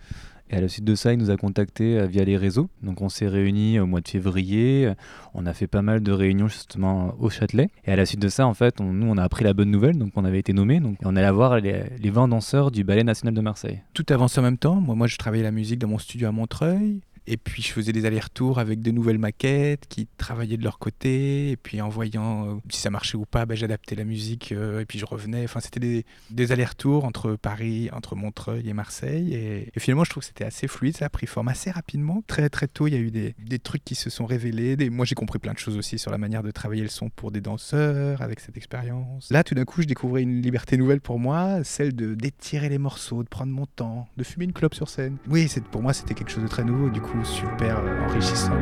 et à la suite de ça, il nous a contactés euh, via les réseaux. Donc on s'est réunis au mois de février. On a fait pas mal de réunions justement au Châtelet. Et à la suite de ça, en fait, nous, on a appris la bonne nouvelle. Donc on avait été nommés. Donc on allait voir les, les 20 danseurs du Ballet National de Marseille.
Tout avance en même temps. Moi, moi, je travaillais la musique dans mon studio à Montreuil. Et puis je faisais des allers-retours avec de nouvelles maquettes qui travaillaient de leur côté. Et puis en voyant euh, si ça marchait ou pas, ben, j'adaptais la musique euh, et puis je revenais. Enfin, c'était des, allers-retours entre Paris, entre Montreuil et Marseille. Et, finalement, je trouve que c'était assez fluide. Ça a pris forme assez rapidement. Très très tôt, il y a eu des, des trucs qui se sont révélés. Moi, j'ai compris plein de choses aussi sur la manière de travailler le son pour des danseurs avec cette expérience. Là, tout d'un coup, je découvrais une liberté nouvelle pour moi, celle de d'étirer les morceaux, de prendre mon temps, de fumer une clope sur scène. Oui, pour moi, c'était quelque chose de très nouveau. Du coup, super enrichissant.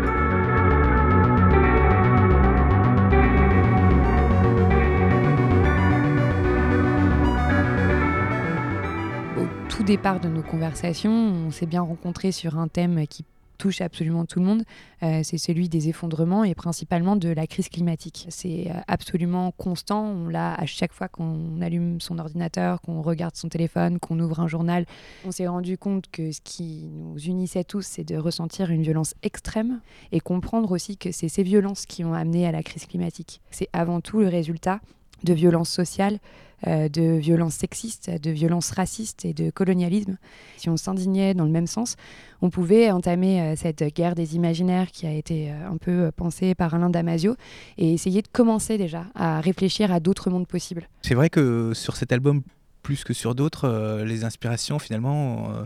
Au tout départ de nos conversations, on s'est bien rencontrés sur un thème qui touche absolument tout le monde, euh, c'est celui des effondrements et principalement de la crise climatique. C'est euh, absolument constant, on l'a à chaque fois qu'on allume son ordinateur, qu'on regarde son téléphone, qu'on ouvre un journal. On s'est rendu compte que ce qui nous unissait tous, c'est de ressentir une violence extrême et comprendre aussi que c'est ces violences qui ont amené à la crise climatique. C'est avant tout le résultat de violences sociales, euh, de violences sexistes, de violences racistes et de colonialisme. Si on s'indignait dans le même sens, on pouvait entamer euh, cette guerre des imaginaires qui a été euh, un peu pensée par Alain Damasio et essayer de commencer déjà à réfléchir à d'autres mondes possibles.
C'est vrai que sur cet album, plus que sur d'autres, les inspirations finalement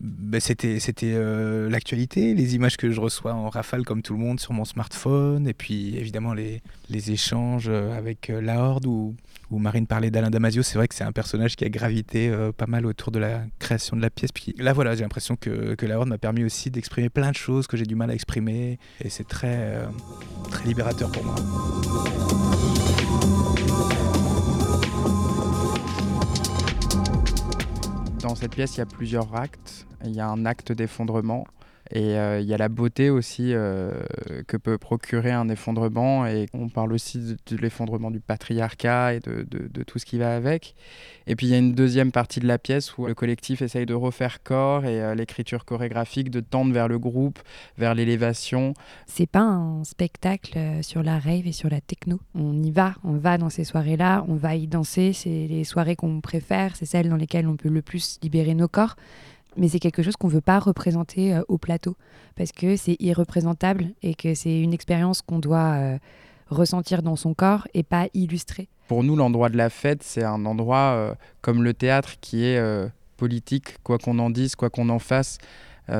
ben, c'était c'était euh, l'actualité, les images que je reçois en rafale comme tout le monde sur mon smartphone, et puis évidemment les, les échanges euh, avec euh, la Horde où, où Marine parlait d'Alain Damasio. C'est vrai que c'est un personnage qui a gravité pas mal autour de la création de la pièce. Puis là voilà, j'ai l'impression que, que la Horde m'a permis aussi d'exprimer plein de choses que j'ai du mal à exprimer, et c'est très très libérateur pour moi.
Dans cette pièce, il y a plusieurs actes. Il y a un acte d'effondrement et euh, il y a la beauté aussi euh, que peut procurer un effondrement. Et on parle aussi de, l'effondrement du patriarcat et de, tout ce qui va avec. Et puis il y a une deuxième partie de la pièce où le collectif essaye de refaire corps et euh, l'écriture chorégraphique de tendre vers le groupe, vers l'élévation.
C'est pas un spectacle sur la rave et sur la techno. On y va, on va dans ces soirées-là, on va y danser. C'est les soirées qu'on préfère, c'est celles dans lesquelles on peut le plus libérer nos corps mais c'est quelque chose qu'on ne veut pas représenter euh, au plateau parce que c'est irreprésentable et que c'est une expérience qu'on doit euh, ressentir dans son corps et pas illustrer.
Pour nous, l'endroit de la fête, c'est un endroit euh, comme le théâtre qui est politique, quoi qu'on en dise, quoi qu'on en fasse.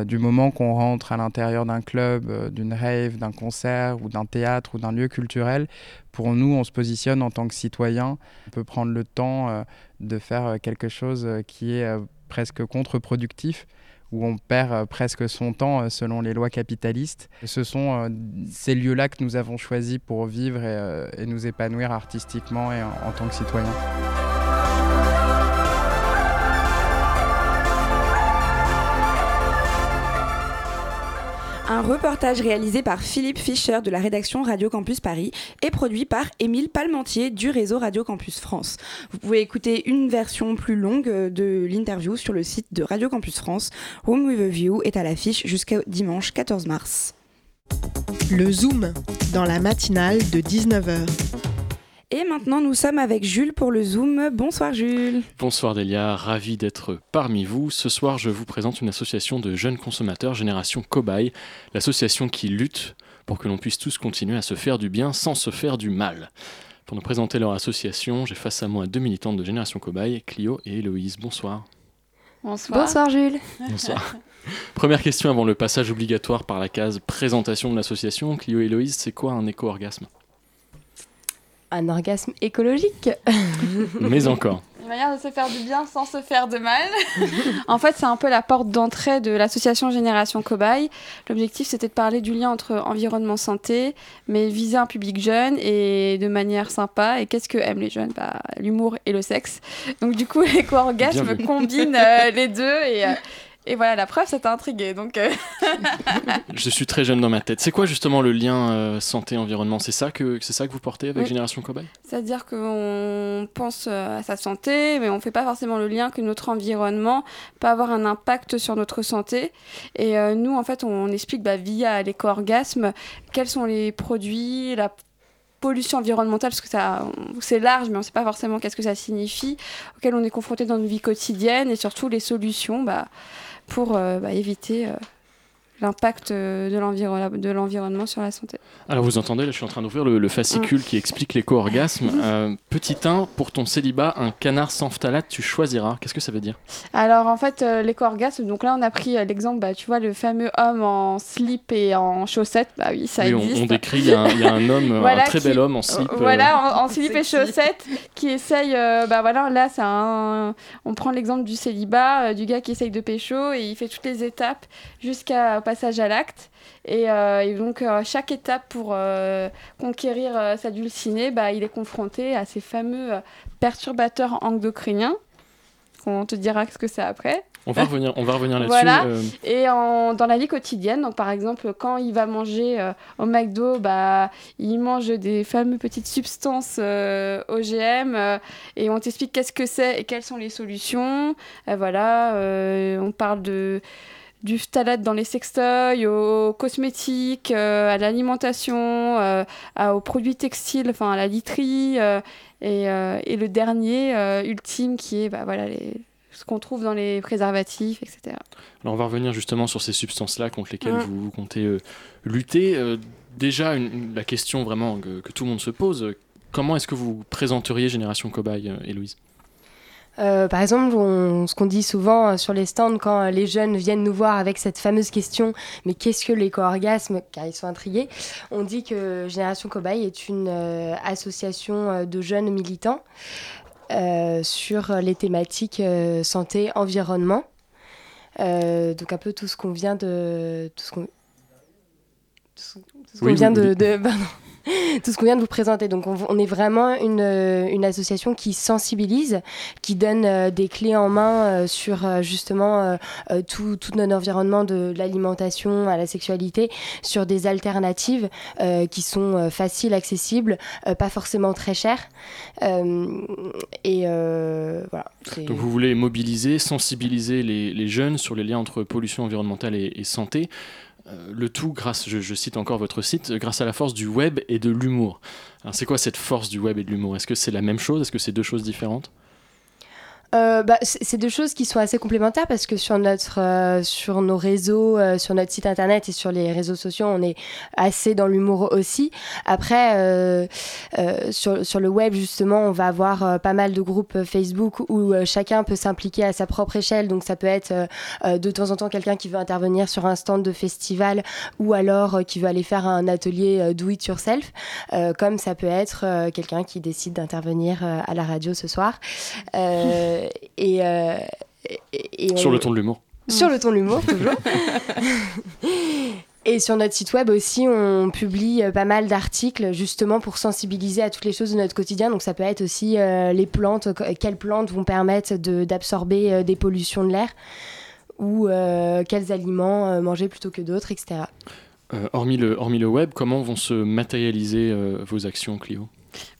du moment qu'on rentre à l'intérieur d'un club, d'une rave, d'un concert ou d'un théâtre ou d'un lieu culturel, pour nous, on se positionne en tant que citoyen. On peut prendre le temps de faire quelque chose qui est presque contre-productif où on perd euh, presque son temps euh, selon les lois capitalistes. Ce sont euh, ces lieux-là que nous avons choisis pour vivre et, nous épanouir artistiquement et en, tant que citoyens.
Un reportage réalisé par Philippe Fischer de la rédaction Radio Campus Paris et produit par Émile Palmentier du réseau Radio Campus France. Vous pouvez écouter une version plus longue de l'interview sur le site de Radio Campus France. Room with a View est à l'affiche jusqu'au dimanche 14 mars.
Le Zoom, dans la matinale de 19h.
Et maintenant, nous sommes avec Jules pour le Zoom. Bonsoir Jules.
Bonsoir Delia, ravi d'être parmi vous. Ce soir, je vous présente une association de jeunes consommateurs, Génération Cobaye, l'association qui lutte pour que l'on puisse tous continuer à se faire du bien sans se faire du mal. Pour nous présenter leur association, j'ai face à moi deux militantes de Génération Cobaye, Clio et Héloïse. Bonsoir.
Bonsoir.
Bonsoir Jules.
Bonsoir. Première question avant le passage obligatoire par la case présentation de l'association. Clio et Héloïse, c'est quoi un éco-orgasme?
Un orgasme écologique.
Mais encore.
Une manière de se faire du bien sans se faire de mal. en fait, c'est un peu la porte d'entrée de l'association Génération Cobaye. L'objectif, c'était de parler du lien entre environnement santé, mais viser un public jeune et de manière sympa. Et qu'est-ce que aiment les jeunes? Bah, L'humour et le sexe. Donc du coup, l'éco-orgasme combine euh, les deux et... euh, et voilà, la preuve, ça t'a intrigué. Donc, euh,
Je suis très jeune dans ma tête. C'est quoi justement le lien euh, santé-environnement? C'est ça, que, ça que vous portez avec
Oui.
Génération Cobaye
C'est-à-dire qu'on pense euh, à sa santé, mais on ne fait pas forcément le lien que notre environnement peut avoir un impact sur notre santé. Et euh, nous, en fait, on explique bah, via l'éco-orgasme quels sont les produits, la pollution environnementale, parce que ça, c'est large, mais on ne sait pas forcément qu'est-ce que ça signifie, auxquels on est confronté dans notre vie quotidienne, et surtout les solutions bah, pour euh, bah, éviter euh, l'impact euh, de l'environ- de l'environnement sur la santé.
Alors vous entendez, là je suis en train d'ouvrir le, le fascicule qui explique l'éco-orgasme. Euh, petit 1, pour ton célibat, un canard sans phtalate, tu choisiras. Qu'est-ce que ça veut dire?
Alors en fait, euh, l'éco-orgasme, donc là on a pris euh, l'exemple, bah, tu vois, le fameux homme en slip et en chaussettes, bah oui, ça
Oui, on,
existe.
on décrit, il y, a un- il y a un homme,
Voilà,
un très
qui-
bel homme en slip.
Voilà, en, en slip et chaussettes, qui essaye, bah voilà, là c'est un... On prend l'exemple du célibat, du gars qui essaye de pécho et il fait toutes les étapes jusqu'à passage à l'acte. Et, euh, et donc euh, chaque étape pour euh, conquérir sa dulcinée, bah, il est confronté à ces fameux perturbateurs endocriniens. On te dira ce que c'est après.
On va revenir, on va revenir là-dessus.
Voilà.
euh,
Et en- dans la vie quotidienne, donc par exemple, quand il va manger euh, au McDo, bah, il mange des fameuses petites substances euh, OGM et on t'explique qu'est-ce que c'est et quelles sont les solutions. Voilà, on parle de du phtalate dans les sextoys, aux cosmétiques, euh, à l'alimentation, euh, aux produits textiles, enfin à la literie, euh, et, euh, et le dernier, ultime, qui est bah, voilà, les- ce qu'on trouve dans les préservatifs, etc.
Alors on va revenir justement sur ces substances-là contre lesquelles
Mm.
vous, vous comptez lutter. Déjà, une- une- la question vraiment que, que tout le monde se pose, comment est-ce que vous présenteriez Génération Cobaye, Héloïse?
Euh, par exemple, on- ce qu'on dit souvent euh, sur les stands quand euh, les jeunes viennent nous voir avec cette fameuse question mais qu'est-ce que l'éco-orgasme? Car ils sont intrigués. On dit que Génération Cobaye est une euh, association de jeunes militants euh, sur les thématiques santé, environnement. Donc un peu tout ce qu'on vient de... Tout ce qu'on tout ce- tout ce qu'on
Oui,
vient
oui,
de,
oui.
de- pardon. tout ce qu'on vient de vous présenter. Donc on, est vraiment une, euh, une association qui sensibilise, qui donne euh, des clés en main euh, sur justement tout, notre environnement de l'alimentation à la sexualité, sur des alternatives qui sont faciles, accessibles, pas forcément très chères. Et voilà.
Donc vous voulez mobiliser, sensibiliser les, jeunes sur les liens entre pollution environnementale et santé. Euh, le tout grâce, je, cite encore votre site, grâce à la force du web et de l'humour. Alors c'est quoi cette force du web et de l'humour? Est-ce que c'est la même chose? Est-ce que c'est deux choses différentes?
Euh, bah, c'est deux choses qui sont assez complémentaires parce que sur, notre, euh, sur nos réseaux, euh, sur notre site internet et sur les réseaux sociaux, on est assez dans l'humour aussi. Après, euh, euh, sur, sur le web, justement, on va avoir euh, pas mal de groupes Facebook où chacun peut s'impliquer à sa propre échelle. Donc ça peut être de temps en temps quelqu'un qui veut intervenir sur un stand de festival ou alors qui veut aller faire un atelier do it yourself, comme ça peut être quelqu'un qui décide d'intervenir à la radio ce soir. Euh, et, euh, et-
Sur
on-
le ton de l'humour.
Sur le ton de l'humour, toujours. Et sur notre site web aussi, on publie euh, pas mal d'articles justement pour sensibiliser à toutes les choses de notre quotidien. Donc ça peut être aussi euh, les plantes, quelles plantes vont permettre de- d'absorber euh, des pollutions de l'air ou euh, quels aliments manger plutôt que d'autres, etc.
Hormis, le, hormis le web, comment vont se matérialiser vos actions, Clio?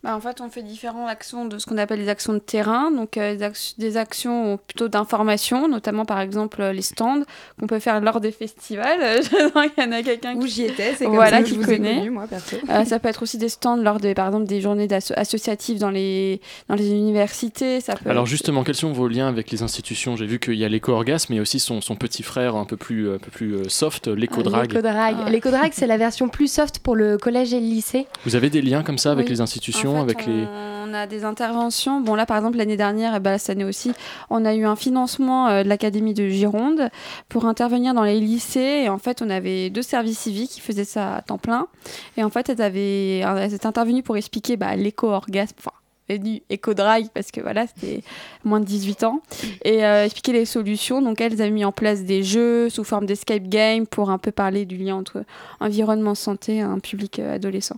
Bah, en fait, on fait différentes actions de ce qu'on appelle les actions de terrain, donc euh, des, ac- des actions plutôt d'information, notamment par exemple euh, les stands qu'on peut faire lors des festivals. Qu'il y en a quelqu'un
Où
qui...
j'y étais, c'est comme
voilà,
ça que
qui
je vous ai
connaît.
connu, moi, perso.
Euh, ça peut être aussi des stands lors des, par exemple, des journées associatives dans les, dans les universités. Ça peut
Alors
être-
justement, quels sont vos liens avec les institutions? J'ai vu qu'il y a l'éco-orgasme, mais aussi son, son petit frère un peu plus, un peu plus euh, soft, l'éco-drag.
L'éco-drag.
Ah.
L'éco-drag, c'est la version plus soft pour le collège et le lycée.
Vous avez des liens comme ça avec
Oui.
les institutions,
En fait,
avec les...
On a des interventions. Bon, là, par exemple, l'année dernière, et ben, cette année aussi, on a eu un financement euh, de l'Académie de Gironde pour intervenir dans les lycées. Et en fait, on avait deux services civiques qui faisaient ça à temps plein. Et en fait, elles, avaient, elles étaient intervenues pour expliquer bah, l'éco-orgasme. Enfin, du éco-drag parce que voilà c'était moins de 18 ans et euh, expliquer les solutions donc elles avaient mis en place des jeux sous forme d'escape game pour un peu parler du lien entre environnement santé et un public euh, adolescent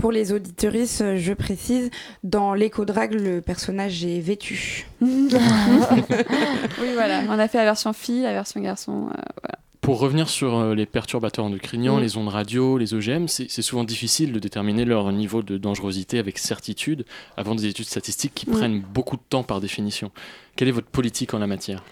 Pour les auditeuristes, euh, je précise, dans l'éco-drag, le personnage est vêtu.
oui, voilà. On a fait la version fille, la version garçon. euh, voilà.
Pour revenir sur euh, les perturbateurs endocriniens, les ondes radio, les OGM, c'est souvent difficile de déterminer leur niveau de dangerosité avec certitude avant des études statistiques qui prennent beaucoup de temps par définition. Quelle est votre politique en la matière?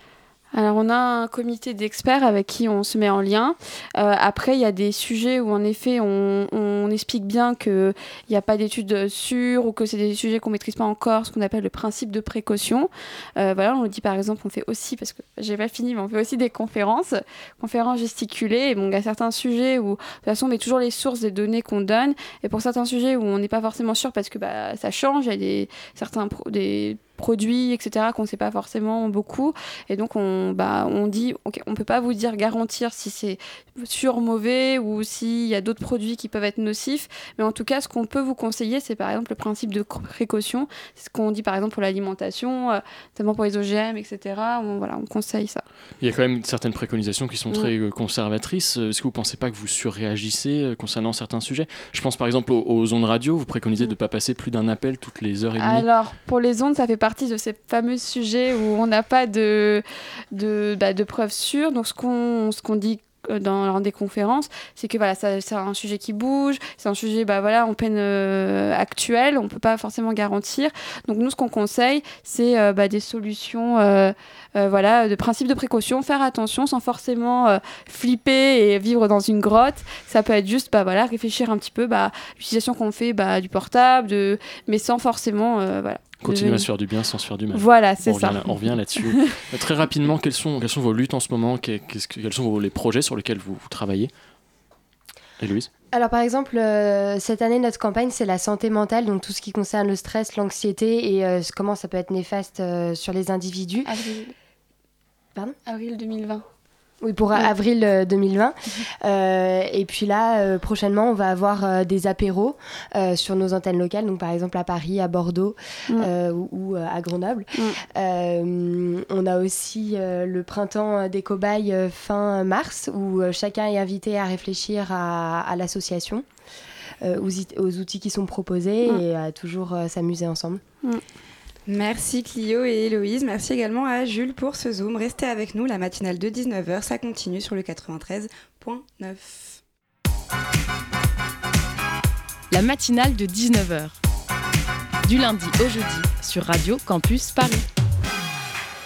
Alors, on a un comité d'experts avec qui on se met en lien. Euh, après, il y a des sujets où, en effet, on, on explique bien qu'il n'y a pas d'études sûres ou que c'est des sujets qu'on ne maîtrise pas encore, ce qu'on appelle le principe de précaution. Euh, voilà, on le dit par exemple, on fait aussi, parce que j'ai pas fini, mais on fait aussi des conférences, conférences gesticulées. Et bon, il y a certains sujets où, de toute façon, on met toujours les sources des données qu'on donne. Et pour certains sujets où on n'est pas forcément sûr parce que bah, ça change, il y a des, certains des produits, etc., qu'on ne sait pas forcément beaucoup. Et donc, on, bah, on dit, ok, on ne peut pas vous dire garantir si c'est sûr mauvais ou s'il y a d'autres produits qui peuvent être nocifs. Mais en tout cas, ce qu'on peut vous conseiller, c'est par exemple le principe de précaution. C'est ce qu'on dit par exemple pour l'alimentation, euh, notamment pour les OGM, etc. On, voilà, on conseille ça.
Il y a quand même certaines préconisations qui sont
Mm.
très euh, conservatrices. Euh, Est-ce que vous ne pensez pas que vous surréagissez concernant certains sujets? Je pense par exemple aux, aux ondes radio. Vous préconisez de ne pas passer plus d'un appel toutes les heures et demie.
Alors, pour les ondes, ça fait partie de ces fameux sujets où on n'a pas de, de, bah, de preuves sûres. Donc, ce qu'on dit euh, dans des conférences, c'est que voilà, c'est un sujet qui bouge, c'est un sujet bah, voilà, en peine euh, actuelle, on ne peut pas forcément garantir. Donc, nous, ce qu'on conseille, c'est euh, bah, des solutions voilà, de principe de précaution, faire attention sans forcément flipper et vivre dans une grotte. Ça peut être juste bah, voilà, réfléchir un petit peu bah, l'utilisation qu'on fait bah, du portable, de... mais sans forcément. voilà,
Continuer à se faire du bien sans se faire du mal.
Voilà, c'est
On revient
ça.
là- on revient là-dessus. Très rapidement, quelles sont, quelles sont vos luttes en ce moment? Que- Quels sont vos- les projets sur lesquels vous, vous travaillez? Héloïse?
Alors par exemple, euh, cette année, notre campagne, c'est la santé mentale, donc tout ce qui concerne le stress, l'anxiété et euh, comment ça peut être néfaste euh, sur les individus.
Avril.
Pardon?
Avril 2020.
Oui, pour avril euh, 2020. Euh, et puis là, euh, prochainement, on va avoir euh, des apéros euh, sur nos antennes locales, donc par exemple à Paris, à Bordeaux
Mm.
euh, ou, ou, euh, à Grenoble.
Mm.
Euh, on a aussi euh, le printemps des cobayes euh, fin mars, où euh, chacun est invité à réfléchir à, à l'association, euh, aux, outils qui sont proposés
Mm.
et à toujours euh, s'amuser ensemble.
Merci Clio et Héloïse. Merci également à Jules pour ce Zoom. Restez avec nous, la matinale de 19h, ça continue sur le 93.9.
La matinale de 19h. Du lundi au jeudi sur Radio Campus Paris.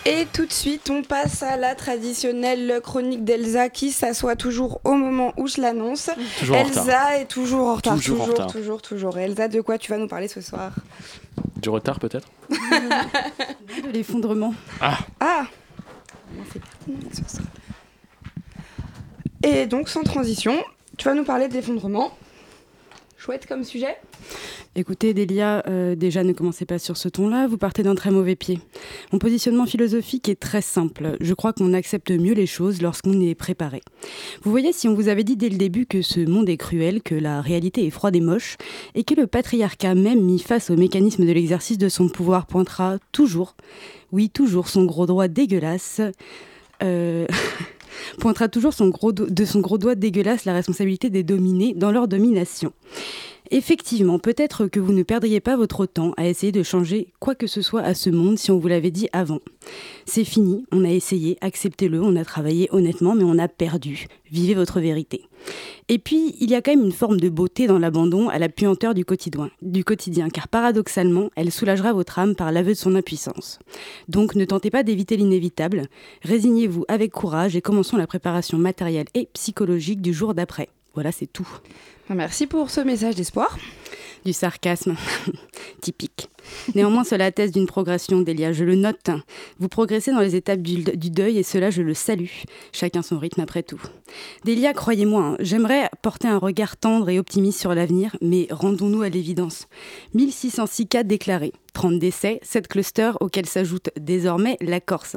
Et tout de suite, on passe à la traditionnelle chronique d'Elsa qui s'assoit toujours au moment où je l'annonce. Elsa est toujours en retard.
Toujours en
toujours,
retard.
toujours, toujours. Elsa, de quoi tu vas nous parler ce soir?
Du retard peut-être?
De l'effondrement.
Ah
Ah. Et donc, sans transition, tu vas nous parler de l'effondrement. Chouette comme sujet.
Écoutez, Delia, euh, déjà ne commencez pas sur ce ton-là, vous partez d'un très mauvais pied. Mon positionnement philosophique est très simple. Je crois qu'on accepte mieux les choses lorsqu'on est préparé. Vous voyez, si on vous avait dit dès le début que ce monde est cruel, que la réalité est froide et moche, et que le patriarcat même mis face au mécanisme de l'exercice de son pouvoir pointera toujours, oui, toujours son gros doigt dégueulasse, euh, pointera toujours son gros de son gros doigt dégueulasse la responsabilité des dominés dans leur domination. Effectivement, peut-être que vous ne perdriez pas votre temps à essayer de changer quoi que ce soit à ce monde si on vous l'avait dit avant. C'est fini, on a essayé, acceptez-le, on a travaillé honnêtement, mais on a perdu. Vivez votre vérité. Et puis, il y a quand même une forme de beauté dans l'abandon à la puanteur du quotidien, car paradoxalement, elle soulagera votre âme par l'aveu de son impuissance. Donc, ne tentez pas d'éviter l'inévitable, résignez-vous avec courage et commençons la préparation matérielle et psychologique du jour d'après. Voilà, c'est tout.
Merci pour ce message d'espoir.
Du sarcasme, typique. Néanmoins, cela atteste d'une progression, Delia, je le note. Vous progressez dans les étapes du, deuil et cela, je le salue. Chacun son rythme après tout. Delia, croyez-moi, hein, j'aimerais porter un regard tendre et optimiste sur l'avenir, mais rendons-nous à l'évidence. 1606 cas déclarés, 30 décès, 7 clusters auxquels s'ajoute désormais la Corse.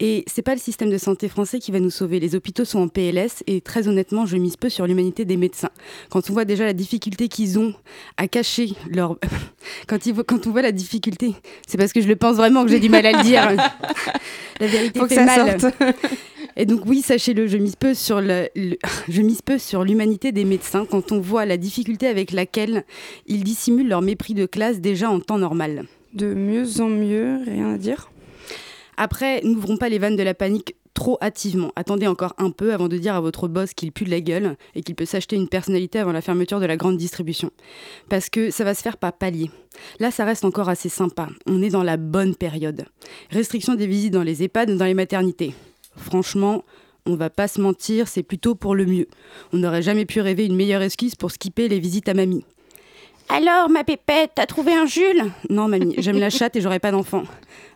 Et c'est pas le système de santé français qui va nous sauver. Les hôpitaux sont en PLS et très honnêtement, je mise peu sur l'humanité des médecins. Quand on voit déjà la difficulté qu'ils ont à cacher leur. quand, ils, quand on voit la difficulté, c'est parce que je le pense vraiment que j'ai du mal à le dire. la vérité
Faut que
fait
ça
mal.
sorte.
Et donc oui, sachez-le, je mise peu sur le, le- je mise peu sur l'humanité des médecins quand on voit la difficulté avec laquelle ils dissimulent leur mépris de classe déjà en temps normal.
De mieux en mieux, rien à dire.
Après, n'ouvrons pas les vannes de la panique trop hâtivement. Attendez encore un peu avant de dire à votre boss qu'il pue de la gueule et qu'il peut s'acheter une personnalité avant la fermeture de la grande distribution. Parce que ça va se faire par palier. Là, ça reste encore assez sympa. On est dans la bonne période. Restriction des visites dans les EHPAD, dans les maternités. Franchement, on va pas se mentir, c'est plutôt pour le mieux. On n'aurait jamais pu rêver une meilleure excuse pour skipper les visites à mamie. Alors, ma pépette, t'as trouvé un Jules? Non, mamie, j'aime la chatte et j'aurai pas d'enfant.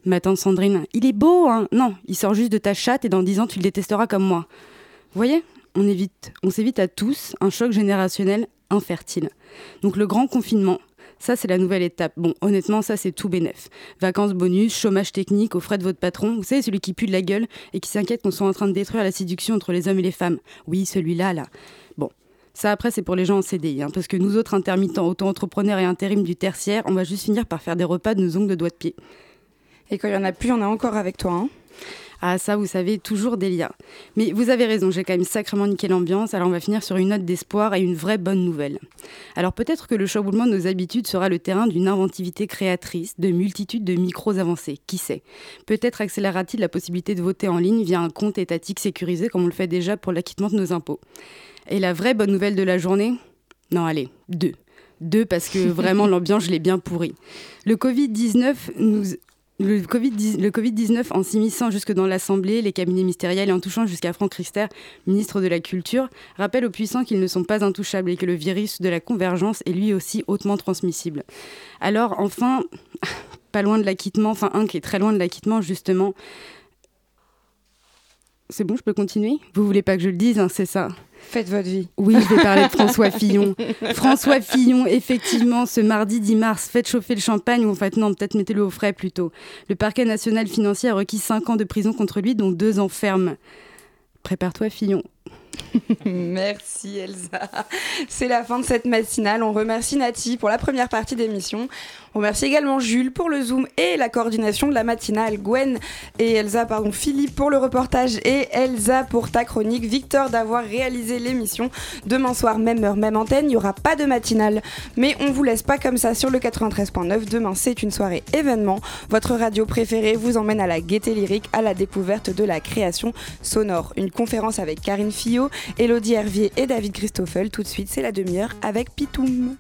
Ma tante Sandrine, il est beau, hein Non, il sort juste de ta chatte et dans dix ans, tu le détesteras comme moi. Vous voyez? On évite, on s'évite à tous un choc générationnel infertile. Donc le grand confinement, ça c'est la nouvelle étape. Bon, honnêtement, ça c'est tout bénef. Vacances bonus, chômage technique aux frais de votre patron. Vous savez, celui qui pue de la gueule et qui s'inquiète qu'on soit en train de détruire la séduction entre les hommes et les femmes. Oui, celui-là, là. Ça, après, c'est pour les gens en CDI, hein, parce que nous autres intermittents, auto-entrepreneurs et intérim du tertiaire, on va juste finir par faire des repas de nos ongles de doigts de pied.
Et quand il y en a plus, il y en a encore avec toi. Hein.
Ah, ça, vous savez, toujours des liens. Mais vous avez raison, j'ai quand même sacrément niqué l'ambiance, alors on va finir sur une note d'espoir et une vraie bonne nouvelle. Alors peut-être que le chamboulement de nos habitudes sera le terrain d'une inventivité créatrice, de multitudes de micros avancés, qui sait? Peut-être accélérera-t-il la possibilité de voter en ligne via un compte étatique sécurisé comme on le fait déjà pour l'acquittement de nos impôts. Et la vraie bonne nouvelle de la journée Non, allez, deux. Deux parce que vraiment l'ambiance, je l'ai bien pourrie. Le Covid-19 nous... Le Covid-19 le Covid-19 en s'immisçant jusque dans l'Assemblée, les cabinets ministériels et en touchant jusqu'à Franck Rister, ministre de la Culture, rappelle aux puissants qu'ils ne sont pas intouchables et que le virus de la convergence est lui aussi hautement transmissible. Alors enfin, pas loin de l'acquittement, enfin un qui est très loin de l'acquittement justement. C'est bon, je peux continuer? Vous voulez pas que je le dise, hein, c'est ça?
Faites votre vie.
Oui, je vais parler de François Fillon. François Fillon, effectivement, ce mardi 10 mars, faites chauffer le champagne, ou en fait non, peut-être mettez-le au frais plutôt. Le parquet national financier a requis 5 ans de prison contre lui, dont 2 ans ferme. Prépare-toi, Fillon.
Merci Elsa. C'est la fin de cette matinale. On remercie Nati pour la première partie d'émission. On remercie également Jules pour le Zoom et la coordination de la matinale. Gwen et Elsa, pardon, Philippe pour le reportage et Elsa pour ta chronique. Victor d'avoir réalisé l'émission. Demain soir, même heure, même antenne. Il n'y aura pas de matinale. Mais on vous laisse pas comme ça sur le 93.9. Demain, c'est une soirée événement. Votre radio préférée vous emmène à la gaieté lyrique, à la découverte de la création sonore. Une conférence avec Karine Fillot, Elodie Hervier et David Christoffel. Tout de suite, c'est la demi-heure avec Pitoum.